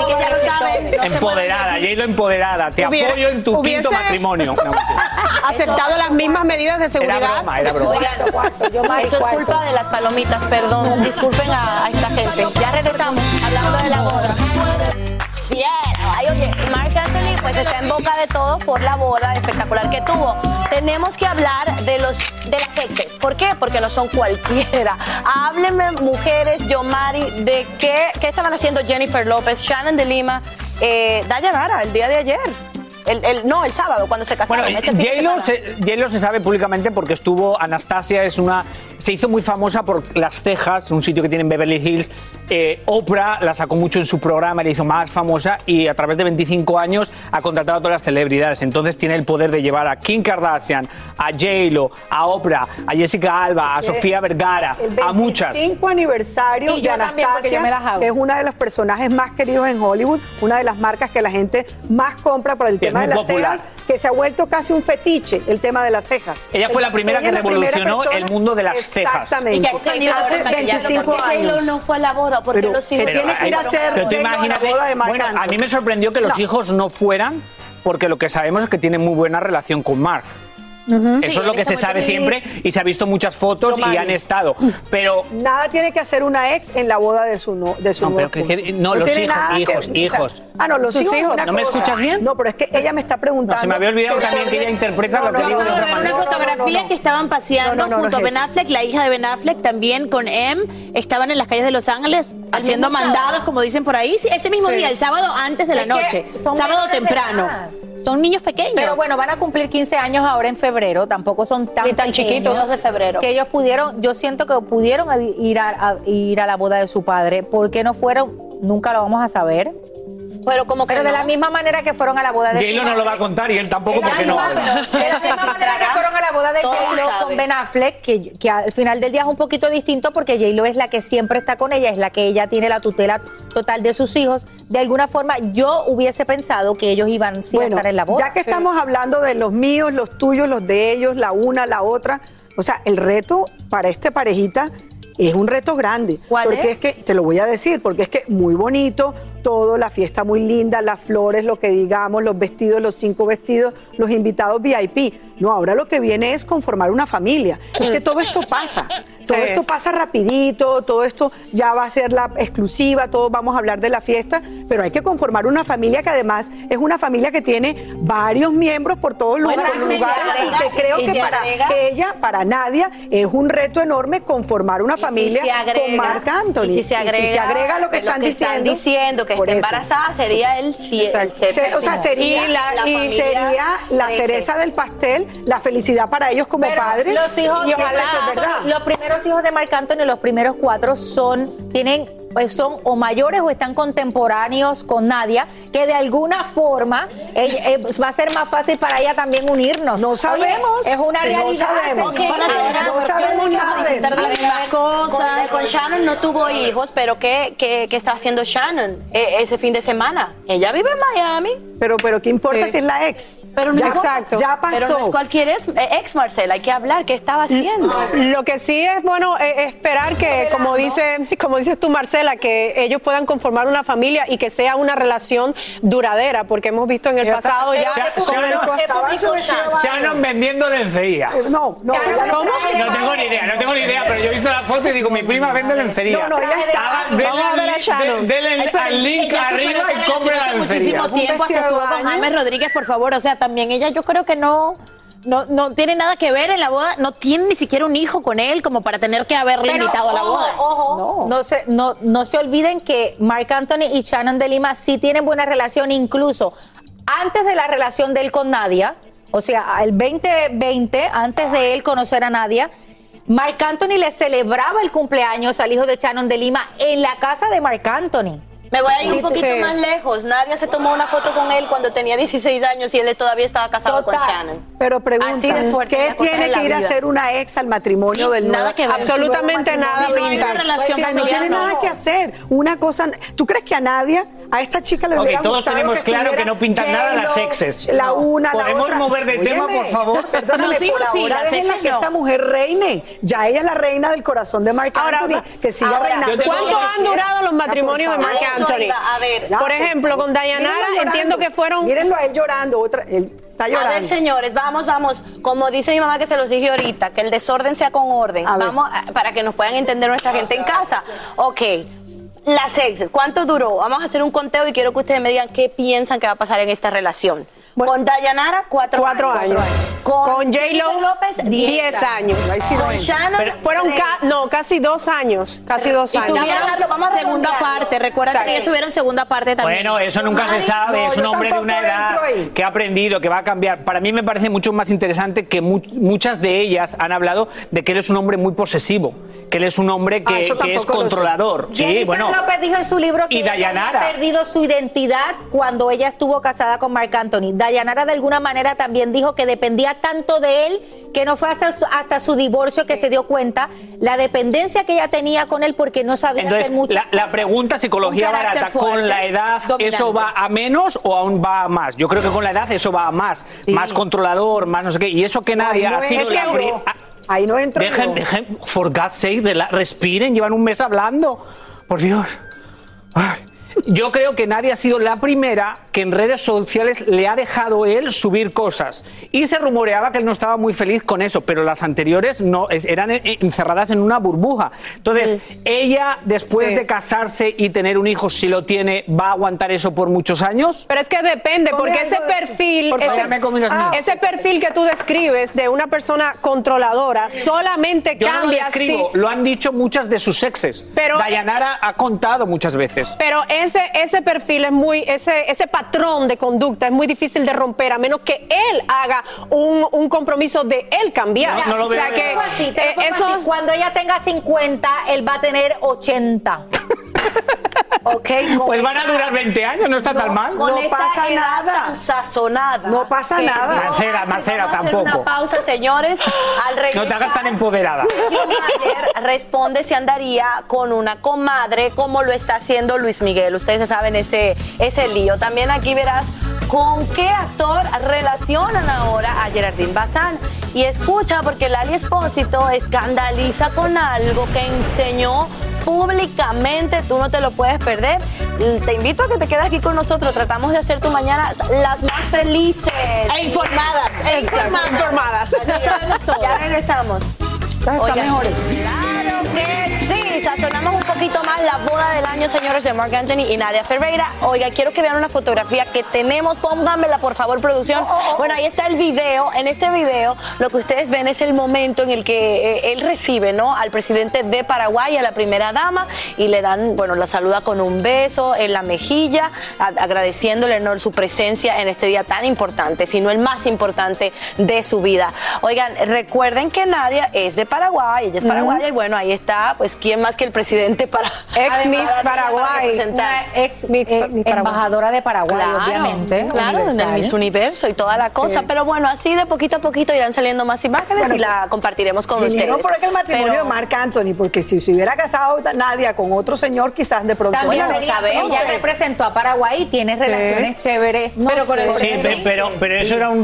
que ya lo saben. no
Empoderada. J-Lo empoderada. Te
Hubiera-
apoyo en tu quinto matrimonio. No.
Aceptado las mismas medidas de
era
seguridad.
broma, era broma.
Oigan,
Yo más
eso es culpa de las palomitas, perdón. Disculpen a, a esta gente. Ya regresamos hablando de la boda. Sí, ay, oye, pues está en boca de todos por la boda espectacular que tuvo. Tenemos que hablar de los de las exes. ¿Por qué? Porque no son cualquiera. Háblenme, mujeres, Yomari, de qué, qué estaban haciendo Jennifer López, Shannon de Lima, eh, Dayanara, el día de ayer. El, el- no, el sábado, cuando se casaron.
Bueno,
este
J-Lo se, J-Lo se sabe públicamente porque estuvo, Anastasia es una, se hizo muy famosa por las cejas, un sitio que tiene en Beverly Hills. Eh, Oprah la sacó mucho en su programa, le hizo más famosa y a través de 25 años ha contratado a todas las celebridades. Entonces tiene el poder de llevar a Kim Kardashian, a J-Lo, a Oprah, a Jessica Alba, a Sofía Vergara,
el
a muchas.
25 aniversario
Y
de
también, porque yo
Anastasia,
me las hago.
que es una de los personajes más queridos en Hollywood, una de las marcas que la gente más compra por el tema de
muy
las
popular.
cejas, que se ha vuelto casi un fetiche, el tema de las cejas.
Ella fue la primera
Ella
que
primera
revolucionó
persona-
el mundo de las cejas.
Exactamente.
Y que ha escondido
Hace
el maquillaje
25
¿Por qué J-Lo
años.
no fue a la boda? Porque
Pero
los hijos
que tiene que ir a hacer la boda de Marc
bueno, a mí me sorprendió que los
No.
hijos no fueran porque lo que sabemos es que tienen muy buena relación con Eso
Sí,
es lo que se sabe siempre y se ha visto muchas fotos y han estado. Pero
Nada tiene que hacer una ex en la boda de su no, de su
No, pero que- no, los hijos,
que-
hijos,
o sea,
hijos.
ah, no, los
Sus
hijos.
¿No me escuchas bien?
No, pero es que ella me está preguntando.
No, se me había olvidado también que
¿por
ella interpreta lo que
no,
digo de otra manera.
una
no, no,
fotografía
no.
que estaban paseando
No, no, no,
junto a
no es
Ben. Affleck, la hija de Ben Affleck, también con Em, estaban en las calles de Los Ángeles haciendo mandados,
sábado.
como dicen por ahí. Sí, ese mismo
Sí.
día, el sábado antes de la noche. Sábado temprano. Son niños pequeños.
Pero bueno, van a cumplir 15 años ahora en febrero, tampoco son tan,
Ni tan
pequeños
chiquitos.
2 de febrero.
Que ellos pudieron, yo siento que pudieron ir a, a- ir a la boda de su padre. ¿Por qué no fueron? Nunca lo vamos a saber.
Pero como que
Pero de
no.
la misma manera que fueron a la boda de
J-Lo no lo va a contar y él tampoco porque no.
De la misma manera que fueron a la boda de J-Lo con Ben Affleck, que, que al final del día es un poquito distinto porque J-Lo es la que siempre está con ella, es la que ella tiene la tutela total de sus hijos. De alguna forma, yo hubiese pensado que ellos iban sí a estar en la boda.
ya que estamos hablando de los míos, los tuyos, los de ellos, la una, la otra, o sea, el reto para esta parejita es un reto grande.
¿Cuál
porque
es?
es? que, te lo voy a decir, porque es que muy bonito, todo, la fiesta muy linda, las flores, lo que digamos, los vestidos, los cinco vestidos, los invitados VIP. No, ahora lo que viene es conformar una familia. Es que todo esto pasa. Todo
Sí.
esto pasa rapidito, todo esto ya va a ser la exclusiva, todos vamos a hablar de la fiesta, pero hay que conformar una familia que además es una familia que tiene varios miembros por todos los
Bueno,
lugares
y si se
y
agrega-
que creo
y si
que
se
para
agrega-
ella, para Nadia, es un reto enorme conformar una familia
si se agrega,
con Marc Anthony.
Y si se agrega,
agrega lo que están diciendo,
diciendo, que embarazada, sería el, el séptimo.
O sea, sería,
Y la- la
y sería la cereza del pastel, la felicidad para ellos como
Pero
padres.
Los hijos,
y ojalá eso es verdad.
Los primeros hijos de Marc Anthony, los primeros cuatro son, tienen, pues son o mayores o están contemporáneos con Nadia, que de alguna forma ella- eh, va a ser más fácil para ella también unirnos.
No
Oye,
sabemos.
es una
No
realidad.
sabemos.
Ok, ahora,
no sabemos nada de eso.
Ver, Con, con Shannon no tuvo hijos, pero ¿qué, qué, qué está haciendo Shannon eh, ese fin de semana? Ella vive en Miami.
Pero, pero ¿qué importa
Sí.
si es la ex?
Pero no
ya,
importa.
ya pasó.
Pero no es cualquier ex, eh, ex Marcela, hay que hablar. ¿Qué estaba haciendo?
Lo que sí es bueno eh, esperar que, como dice, como dices tú, Marcela, que ellos puedan conformar una familia y que sea una relación duradera, porque hemos visto en el pasado ya.
Sha-
cómo el-
Shannon-
¿Qué publicó Shannon?
Shannon vendiendo lencería.
Eh, No, no,
¿Cómo?
No tengo ni idea, no tengo ni idea, pero yo he visto la foto y digo, mi prima vende lencería.
No, no, ella está-
Vamos a ver a Shannon.
de- denle al link arriba y compre la
hace
lencería.
muchísimo tiempo, hasta estuvo con Rodríguez, por favor. O sea, también ella yo creo que no, no, no tiene nada que ver en la boda, no tiene ni siquiera un hijo con él como para tener que haberle
Pero,
invitado a la
ojo,
boda.
Ojo, no. se, no, no se olviden que Marc Anthony y Shannon de Lima sí tienen buena relación, incluso antes de la relación de él con Nadia, o sea, el 2020, antes de él conocer a Nadia, Marc Anthony le celebraba el cumpleaños al hijo de Shannon de Lima en la casa de Marc Anthony.
Me voy a ir un poquito
sí.
más lejos. Nadia se tomó una foto con él cuando tenía 16 años y él todavía estaba casado
Total.
con Shannon.
Pero pregunta, ¿qué tiene que ir a hacer una ex al matrimonio
Sí,
del
nada que ver.
Absolutamente
matrimonio?
nada
no hay una
vintage.
relación
Pues, no tiene nada que hacer. Una cosa, ¿tú crees que a Nadia, a esta chica le
Ok,
hubiera
todos tenemos claro
estuviera
que no pintan nada las exes.
La
No.
una, la
¿Podemos
otra.
mover de tema, por favor?
Perdóname,
Los hijos
por
sí,
ahora
exes
que
no.
esta mujer reine. Ya ella es la reina del corazón de Marc
Ahora,
Anthony, que siga
ahora,
reinando.
¿Cuánto han durado los matrimonios de
por
Marc. Anthony?
Iba, a ver.
Ya,
Por ejemplo, con Dayanara entiendo que fueron
Mírenlo a él llorando, otra, él está llorando.
A ver, señores, vamos, vamos. Como dice mi mamá que se los dije ahorita, que el desorden sea con orden.
A ver.
Vamos, a- para que nos puedan entender nuestra gente en casa. Ok. Las exes, ¿cuánto duró? Vamos a hacer un conteo y quiero que ustedes me digan qué piensan que va a pasar en esta relación. con Dayanara, cuatro,
Cuatro años.
Con,
Con J-Lo,
López,
diez años.
Con Shannon,
Pero fueron ca- no, casi dos años. Casi dos
Y
años.
tuvieron
Vamos a
segunda parte, recuerda que ellos tuvieron segunda parte también.
Bueno, eso nunca se sabe,
no,
es un hombre de una edad que ha aprendido, que va a cambiar. Para mí me parece mucho más interesante que mu- muchas de ellas han hablado de que él es un hombre muy posesivo, que él es un hombre
Ah,
que, es controlador. Sí,
Jennifer
bueno.
López dijo en su libro que
Y
ella
Dayanara.
había perdido su identidad cuando ella estuvo casada con Marc Anthony. Dayanara de alguna manera también dijo que dependía tanto de él que no fue hasta su, hasta su divorcio que se dio cuenta la dependencia que ella tenía con él porque no sabía
Entonces,
hacer mucho.
la, la pregunta psicología barata, ¿con la edad eso va a menos o aún va a más? Yo creo que con la edad eso va a más, más controlador, más no sé qué. Y eso que nadie
no
ha sido la ah,
Ahí no entro
Dejen,
yo.
dejen, for God's sake, de la- respiren, llevan un mes hablando. Por Dios. Ay. Yo creo que nadie ha sido la primera que en redes sociales le ha dejado él subir cosas. Y se rumoreaba que él no estaba muy feliz con eso, pero las anteriores no eran eh, encerradas en una burbuja. Entonces, ella, después
Sí.
de casarse y tener un hijo, si lo tiene, ¿va a aguantar eso por muchos años?
Pero es que depende, porque ese perfil,
por favor.
ese,
míos.
ese perfil que tú describes de una persona controladora solamente
Yo no lo
cambia
describo,
si-
lo han dicho muchas de sus exes.
Pero-
Dayanara ha contado muchas veces.
Pero ese, ese perfil es muy, ese, ese patrón de conducta es muy difícil de romper a menos que él haga un, un compromiso de él cambiar.
No, no lo
o sea
veo.
que
así, te lo
eh,
pongo
eso
así. Cuando ella tenga 50, él va a tener 80.
Ok, con
Pues van a durar 20 años, no está tan mal.
Con
No
esta
pasa
edad
nada.
tan sazonada.
No pasa nada.
Marcela, Marcela,
vamos a hacer
tampoco.
una pausa, señores. Al regresar,
No te hagas tan empoderada.
Mayer responde si andaría con una comadre como lo está haciendo Luis Miguel. Ustedes saben ese, ese lío. También aquí verás con qué actor relacionan ahora a Gerardine Bazán. Y escucha, porque Lali Espósito escandaliza con algo que enseñó públicamente, tú no te lo puedes perder. Te invito a que te quedes aquí con nosotros, tratamos de hacer tu mañana las más felices.
E informadas, e informadas.
Informadas.
Ya regresamos. Oigan, Claro que sí, sazonamos un poquito más la boda del año, señores, de Mark Anthony y Nadia Ferreira. Oiga, quiero que vean una fotografía que tenemos, pónganmela por favor, producción. Bueno, ahí está el video. En este video, lo que ustedes ven es el momento en el que eh, él recibe, ¿no? Al presidente de Paraguay, a la primera dama, y le dan, bueno, la saluda con un beso en la mejilla, agradeciéndole ¿no? su presencia en este día tan importante, sino el más importante de su vida. Oigan, recuerden que Nadia es de Paraguay, ella es paraguaya, y bueno, ahí está, pues, ¿quién más que el presidente para
Ex Miss
para- para
Paraguay.
Una ex
Miss-
eh, embajadora de Paraguay,
Claro,
obviamente.
Claro, en el. Miss Universo y toda la cosa.
Sí.
Pero bueno, así de poquito a poquito irán saliendo más imágenes
Bueno,
y la compartiremos con ustedes.
por aquel matrimonio
Pero-
de Marc Anthony, porque si se hubiera casado Nadia con otro señor, quizás de pronto.
También
Bueno, sabemos.
ella representó a Paraguay y tiene relaciones chéveres.
Pero con el-
Sí, pe- pero, pero eso era un...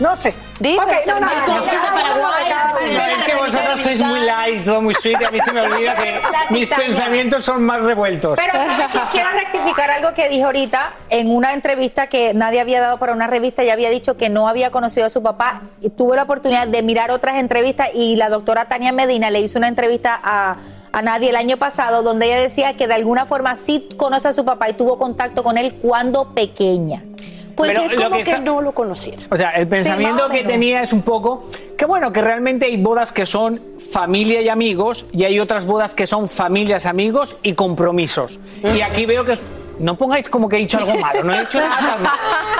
No sé.
Dime,
Ok, no, no, no,
que vosotros sois muy light, todo muy sweet, y a mí se me olvida que mis pensamientos son más revueltos.
Pero ¿sabes qué? quiero rectificar algo que dijo ahorita en una entrevista que nadie había dado para una revista y había dicho que no había conocido a su papá. Y tuve la oportunidad de mirar otras entrevistas y la doctora Tania Medina le hizo una entrevista a, a Nadie el año pasado donde ella decía que de alguna forma sí conoce a su papá y tuvo contacto con él cuando pequeña.
Pues
Pero
es como
que
no lo conociera.
O sea, el pensamiento que tenía es un poco que bueno, que realmente hay bodas que son familia y amigos y hay otras bodas que son familias, amigos y compromisos. Y aquí veo que es- no pongáis como que he dicho algo malo, no he hecho nada malo.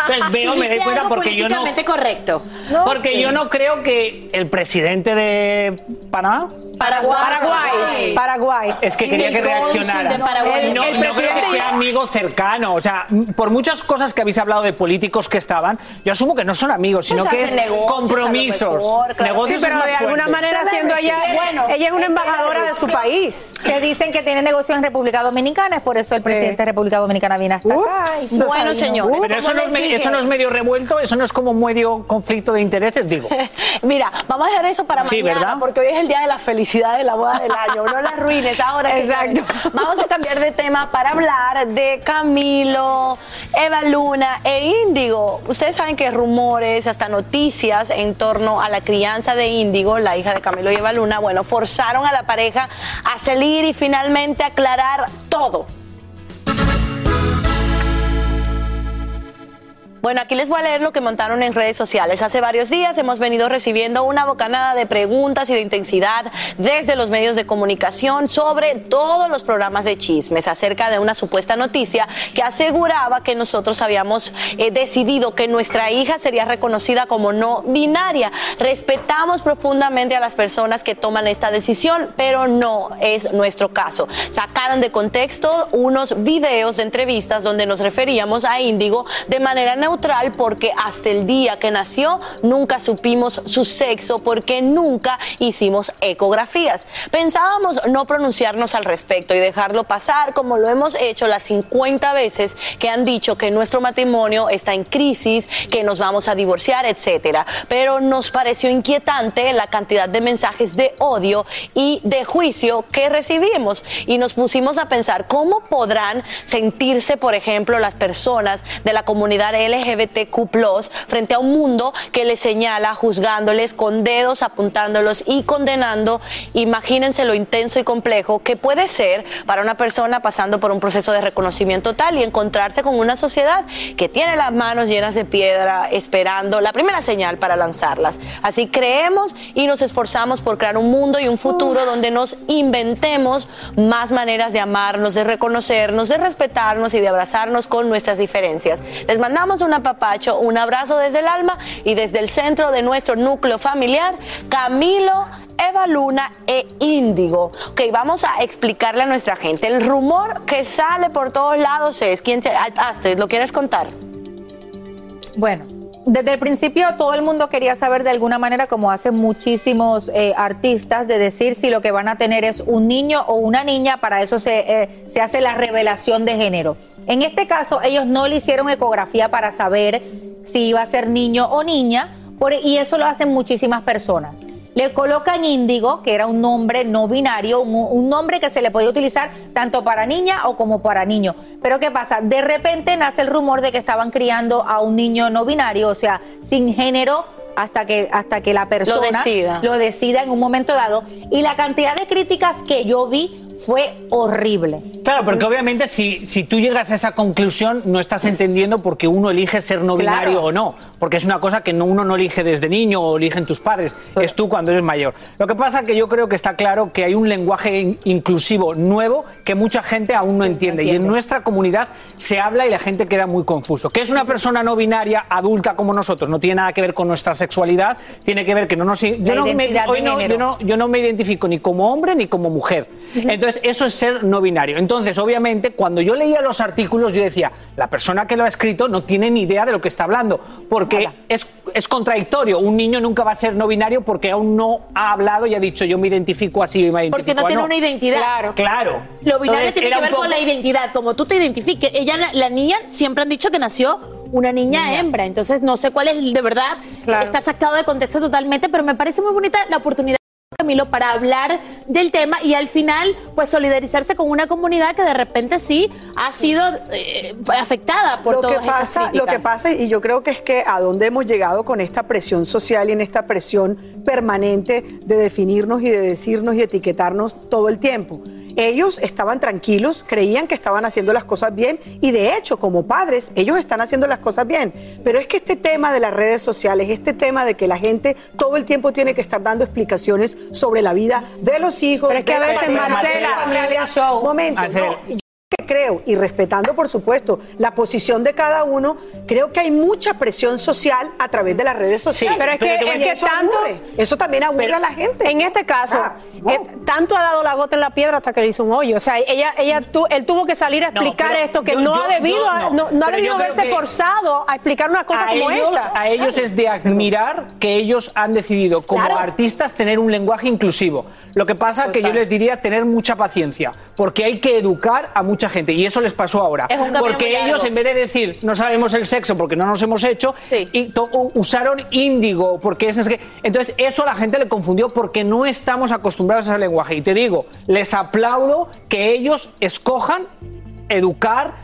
Entonces veo, me doy cuenta porque yo no
políticamente correcto.
porque yo no creo que el presidente de Panamá
Paraguay. Paraguay.
es que quería que
el
reaccionara.
de Paraguay.
El-
no,
el
no creo que sea amigo cercano. O sea, por muchas cosas que habéis hablado de políticos que estaban, yo asumo que no son amigos, sino
Pues
que es
negocios,
compromisos.
mejor, claro.
Negocios
Sí, pero de alguna manera siendo ella,
Bueno,
ella es una embajadora de su país.
Que dicen que tiene negocios en República Dominicana, es por eso el presidente de República Dominicana viene hasta acá. Y-
Bueno,
no-
señores.
Pero eso
¿cómo
no, es, eso no medio revuelto, eso no es como medio conflicto de intereses, digo.
Mira, vamos a dejar eso para
Sí,
mañana,
¿verdad?
porque hoy es el día de la felicidad de la boda del año. No la arruines ahora. señores.
Exacto.
Vamos a cambiar de tema para hablar de Camilo, Eva Luna e Índigo. Ustedes saben que rumores, hasta noticias en torno a la crianza de Índigo, la hija de Camilo y Eva Luna, bueno, forzaron a la pareja a salir y finalmente aclarar todo. Bueno, aquí les voy a leer lo que montaron en redes sociales. Hace varios días hemos venido recibiendo una bocanada de preguntas y de intensidad desde los medios de comunicación sobre todos los programas de chismes acerca de una supuesta noticia que aseguraba que nosotros habíamos eh, decidido que nuestra hija sería reconocida como no binaria. Respetamos profundamente a las personas que toman esta decisión, pero no es nuestro caso. Sacaron de contexto unos videos de entrevistas donde nos referíamos a Índigo de manera porque hasta el día que nació nunca supimos su sexo porque nunca hicimos ecografías. Pensábamos no pronunciarnos al respecto y dejarlo pasar como lo hemos hecho las 50 veces que han dicho que nuestro matrimonio está en crisis, que nos vamos a divorciar, etcétera. Pero nos pareció inquietante la cantidad de mensajes de odio y de juicio que recibimos y nos pusimos a pensar cómo podrán sentirse, por ejemplo, las personas de la comunidad LGBTQ+ frente a un mundo que les señala juzgándoles con dedos, apuntándolos y condenando. Imagínense lo intenso y complejo que puede ser para una persona pasando por un proceso de reconocimiento tal y encontrarse con una sociedad que tiene las manos llenas de piedra esperando la primera señal para lanzarlas. Así creemos y nos esforzamos por crear un mundo y un futuro donde nos inventemos más maneras de amarnos, de reconocernos, de respetarnos y de abrazarnos con nuestras diferencias. Les mandamos un apapacho, un abrazo desde el alma y desde el centro de nuestro núcleo familiar, Camilo. Eva Luna e Índigo. Ok, vamos a explicarle a nuestra gente. El rumor que sale por todos lados es, ¿quién te, Astrid, ¿lo quieres contar?
Bueno, desde el principio todo el mundo quería saber de alguna manera, como hacen muchísimos eh, artistas, de decir si lo que van a tener es un niño o una niña, para eso se, eh, se hace la revelación de género. En este caso, ellos no le hicieron ecografía para saber si iba a ser niño o niña, y eso lo hacen muchísimas personas. Le colocan índigo, que era un nombre no binario, un, un nombre que se le podía utilizar tanto para niña o como para niño. Pero ¿qué pasa? De repente nace el rumor de que estaban criando a un niño no binario, o sea, sin género hasta que, hasta que la persona
decida.
lo decida en un momento dado. Y la cantidad de críticas que yo vi fue horrible.
Claro, porque obviamente si, si tú llegas a esa conclusión no estás entendiendo por qué uno elige ser no
Claro.
binario o no, porque es una cosa que no, uno no elige desde niño o eligen tus padres, es tú cuando eres mayor. Lo que pasa que yo creo que está claro que hay un lenguaje in- inclusivo nuevo que mucha gente aún no entiende y en nuestra comunidad se habla y la gente queda muy confuso. ¿Qué es una persona no binaria adulta como nosotros? No tiene nada que ver con nuestra sexualidad, tiene que ver que no nos... Yo, no me, hoy no- yo no- yo no me identifico ni como hombre ni como mujer. Entonces, eso es ser no binario. Entonces, obviamente, cuando yo leía los artículos, yo decía, la persona que lo ha escrito no tiene ni idea de lo que está hablando, porque es, es contradictorio. Un niño nunca va a ser no binario porque aún no ha hablado y ha dicho, yo me identifico así y me identifico
Porque no tiene una identidad.
Claro. Claro.
Lo binario
Entonces,
tiene que ver con la identidad, como tú te identifiques. Ella, la, la niña, siempre han dicho que nació una niña, hembra, entonces no sé cuál es de verdad. Está sacado de contexto totalmente, pero me parece muy bonita la oportunidad. Camilo, para hablar del tema y al final, pues solidarizarse con una comunidad que de repente sí ha sido eh, afectada por
lo
todas
que pasa,
estas
lo que pasa, y yo creo que es que a dónde hemos llegado con esta presión social y en esta presión permanente de definirnos y de decirnos y etiquetarnos todo el tiempo. Ellos estaban tranquilos, creían que estaban haciendo las cosas bien y de hecho, como padres, ellos están haciendo las cosas bien. Pero es que este tema de las redes sociales, este tema de que la gente todo el tiempo tiene que estar dando explicaciones sobre la vida de los hijos.
Pero es que
de
a
la
veces,
familia,
Marcela,
de la familia. Momento,
Marcela.
no, yo que creo, y respetando por supuesto la posición de cada uno, creo que hay mucha presión social a través de las redes sociales.
pero es que,
Y
es que
eso
tanto.
aburre, eso también aburre a la gente.
En este caso,
Ah, no.
eh, tanto ha dado la gota en la piedra hasta que le hizo un hoyo. O sea, ella, ella tu- él tuvo que salir a
No,
explicar
pero
esto, que
yo-
no
yo-
ha debido,
yo no.
no, no ha
Pero
debido verse forzado a explicar una cosa como
ellos,
esta.
a ellos es de admirar que ellos han decidido como
Claro.
artistas tener un lenguaje inclusivo. Lo que pasa que yo les diría tener mucha paciencia, porque hay que educar a mucha gente y eso les pasó ahora.
Es un camino
Porque ellos en vez de decir no sabemos el sexo porque no nos hemos hecho, y usaron índigo porque es, es que entonces eso a la gente le confundió porque no estamos acostumbrados a ese lenguaje. Y te digo, les aplaudo que ellos escojan educar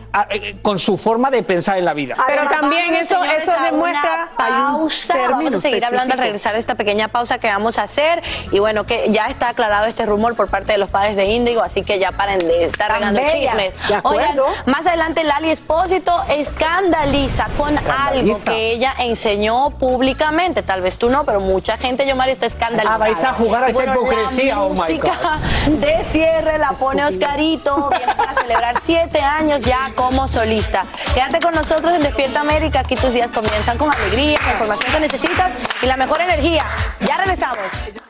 con su forma de pensar en la vida.
Pero también eso,
Señores,
eso demuestra.
pausa. Vamos a seguir hablando al regresar de esta pequeña pausa que vamos a hacer. Y bueno, que ya está aclarado este rumor por parte de los padres de Índigo, así que ya paren de estar regando chismes. Oigan, más adelante Lali Espósito escandaliza con algo que ella enseñó públicamente. Tal vez tú no, pero mucha gente, yo está escandalizada.
Ah, vais a jugar a esa
Bueno,
hipocresía,
La
oh my
de cierre la pone Oscarito. Viene para celebrar siete años ya como solista. Quédate con nosotros en Despierta América. Aquí tus días comienzan con alegría, con información que necesitas y la mejor energía. Ya regresamos.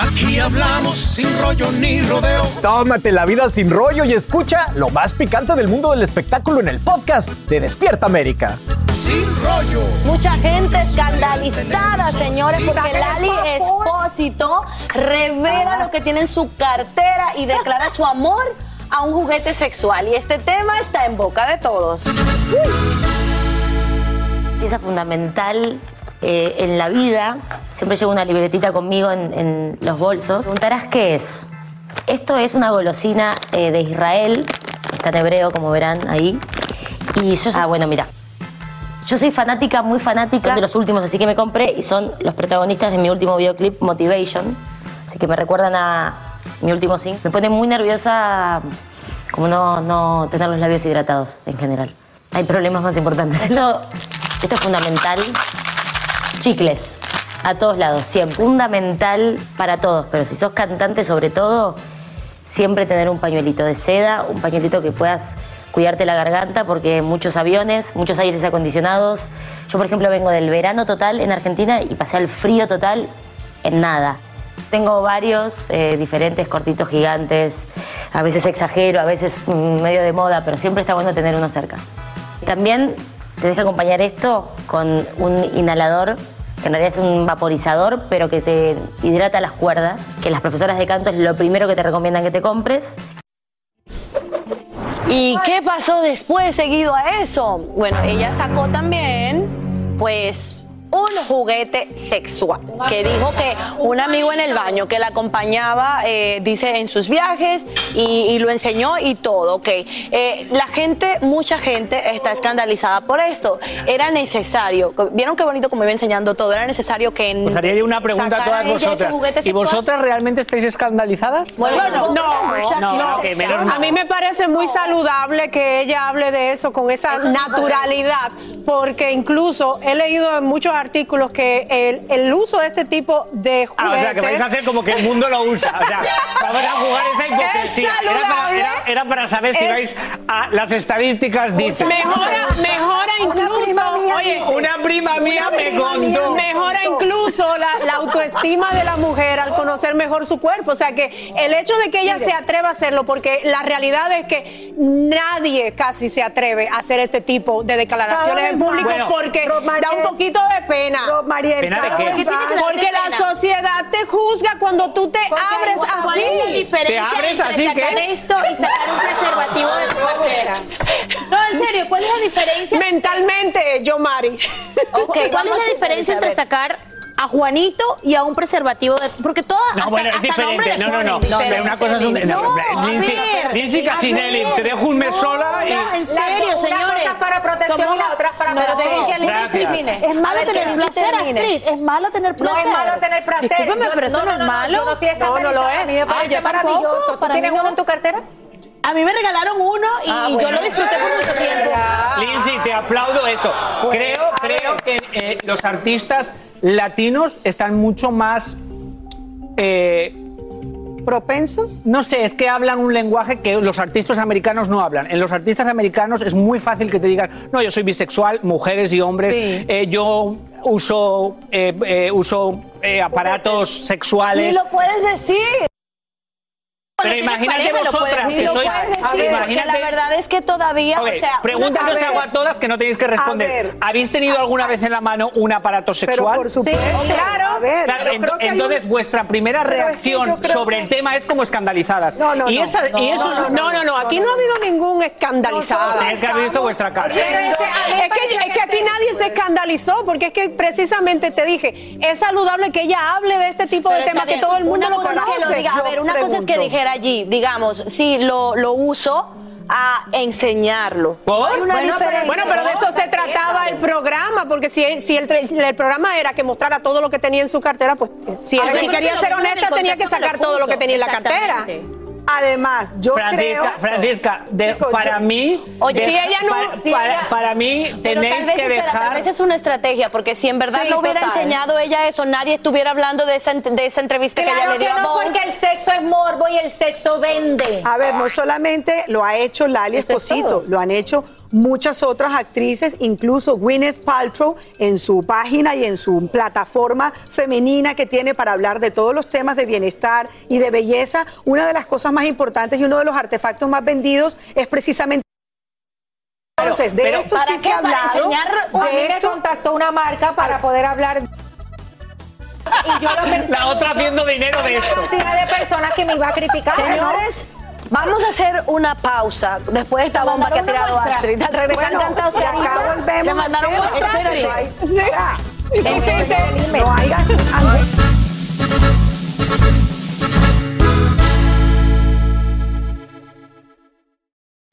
Aquí hablamos sin rollo ni rodeo.
Tómate la vida sin rollo y escucha lo más picante del mundo del espectáculo en el podcast de Despierta América.
Sin rollo.
Mucha gente escandalizada, señores, porque Lali Espósito revela lo que tiene en su cartera y declara su amor a un juguete sexual. Y este tema está en boca de todos.
pieza fundamental eh, en la vida. Siempre llevo una libretita conmigo en, en los bolsos. Preguntarás qué es. Esto es una golosina eh, de Israel. Está en hebreo, como verán ahí. Y yo... Ah, bueno, mira. Yo soy fanática, muy fanática Son de los últimos, así que me compré y son los protagonistas de mi último videoclip, Motivation. Así que me recuerdan a mi último zinc. Me pone muy nerviosa como no, no tener los labios hidratados en general. Hay problemas más importantes. Esto, esto es fundamental. Chicles, a todos lados, siempre. Fundamental para todos, pero si sos cantante sobre todo, siempre tener un pañuelito de seda, un pañuelito que puedas cuidarte la garganta porque muchos aviones, muchos aires acondicionados. Yo, por ejemplo, vengo del verano total en Argentina y pasé al frío total en nada. Tengo varios eh, diferentes cortitos gigantes, a veces exagero, a veces mm, medio de moda, pero siempre está bueno tener uno cerca. También te deja acompañar esto con un inhalador que en realidad es un vaporizador, pero que te hidrata las cuerdas, que las profesoras de canto es lo primero que te recomiendan que te compres.
¿Y qué pasó después seguido a eso? Bueno, ella sacó también, pues, un juguete sexual que dijo que un amigo en el baño que la acompañaba, eh, dice, en sus viajes y, y lo enseñó y todo, ok. Eh, la gente, mucha gente está escandalizada por esto. Era necesario, vieron qué bonito como iba enseñando todo, era necesario que... en-
Pues haría yo una pregunta a todas vosotras. ¿Y vosotras realmente estáis escandalizadas?
Bueno, no,
No,
no.
menos.
A mí me parece muy saludable que ella hable de eso con esa naturalidad, porque incluso he leído en muchos artículos que el, el uso de este tipo de
Ah,
juguetes
o sea, que vais a hacer como que el mundo lo usa. O sea, vamos a jugar esa hipocresía.
Es
Era para,
saludable.
era- era para saber si
Es-
vais a las estadísticas dicen.
Mejora, mejora incluso, oye,
Una prima mía me contó.
Mejora incluso la, la autoestima de la mujer al conocer mejor su cuerpo. O sea que el hecho de que ella se atreva a hacerlo, porque la realidad es que nadie casi se atreve a hacer este tipo de declaraciones en público
Bueno,
porque da un poquito de pena.
Rob Mariel,
¿Pena de
cada
qué?
vez
¿Qué tiene que
Porque la
pena?
sociedad te juzga cuando tú te abres
¿Cuál es la
así.
diferencia
abres
entre
así,
sacar
qué?
esto y sacar un preservativo de tu cartera? No, en serio, ¿cuál es la diferencia?
Mentalmente, yo, Mari.
Ok, ¿Cuál es la diferencia entre sacar a Juanito y a un preservativo de porque todas
No,
hasta,
bueno, es
hasta
diferente. No, no, no. Pero una cosa es un.
No,
Lindsay, Casinelli, te dejo un mes sola y.
No, en serio,
una
señores.
cosa es para protección
Somos-
y la otra es para
No,
placer.
dejen que
Lindsay termine.
Es malo tener placer,
termine.
Astrid. Es malo tener
No
placer.
es malo tener placer. Yo-
pero eso no, es
Yo
malo.
no estoy
No, no lo
escandalizada. A mí me
es.
parece
yo
maravilloso. ¿Tú
para
tienes
no.
uno en tu cartera?
A mí me regalaron uno y
Ah,
yo lo disfruté por mucho tiempo.
Lindsay, te aplaudo eso. Creo, creo que eh, los artistas latinos están mucho más. eh,
¿Propensos?
no sé, es que hablan un lenguaje que los artistas americanos no hablan. En los artistas americanos es muy fácil que te digan, no, yo soy bisexual, mujeres y hombres,
Sí.
eh, yo uso, uso aparatos
Ni
sexuales.
lo puedes decir.
Pero imagínate
pareja, lo
vosotras
puedes-
que
Ni lo
sois.
puedes decir,
A ver,
porque la verdad es que todavía, o sea,
preguntas os hago a todas que no tenéis que responder.
ver.
¿Habéis tenido alguna vez en la mano un aparato
Pero
sexual?
por supuesto.
claro.
A ver,
Claro,
pero que un-
entonces vuestra primera
Pero es que
reacción sobre
que-
el tema es como escandalizadas.
No, no,
y
no.
esa- y eso
No, no, no, aquí no ha habido ningún escandalizado.
Tenéis que haber visto vuestra cara.
Es que, es que aquí nadie se escandalizó, porque es que precisamente te dije, es saludable que ella hable de este tipo de
Pero
temas que todo el mundo lo conoce.
que. A ver, una cosa es que dijera allí, digamos, sí, lo, lo uso a enseñarlo.
¿Por?
Hay una
Bueno, pero-
diferencia.
Bueno, pero de eso se trataba el programa, porque si, si el, el programa era que mostrara todo lo que tenía en su cartera, pues si,
ver,
si quería ser honesta tenía que sacar
lo
todo lo que tenía en la cartera.
Además, yo
Francisca,
creo.
Francisca, de- para
yo-
mí,
Oye, si ella no-
para,
si
para-
ella-
para mí
Pero
tenéis
tal vez,
que
espera,
dejar.
tal vez es una estrategia, porque si en verdad
Sí,
no hubiera
total.
enseñado ella eso, nadie estuviera hablando de esa, de esa entrevista que ella le dio a
no, porque el sexo es morbo y el sexo vende.
A ver, no solamente lo ha hecho Lali
es
Esposito, lo han hecho muchas otras actrices, incluso Gwyneth Paltrow en su página y en su plataforma femenina que tiene para hablar de todos los temas de bienestar y de belleza. Una de las cosas más importantes y uno de los artefactos más vendidos es precisamente entonces, de
pero
esto
¿para
sí
qué?
se ha
Para
hablado.
enseñar-
A mí
de
me
esto,
contactó una marca para poder hablar. Y yo lo pensé
La otra
mucho.
haciendo dinero de
una
esto.
cantidad de personas que me iba a criticar.
Señores, vamos a hacer una pausa después de esta bomba que ha tirado
muestra.
Astrid. Al regresar
Bueno,
canta
y
Oscarito.
acá volvemos
Le mandaron muestra,
Espérate.
Astrid.
Ya.
Entonces,
No haya-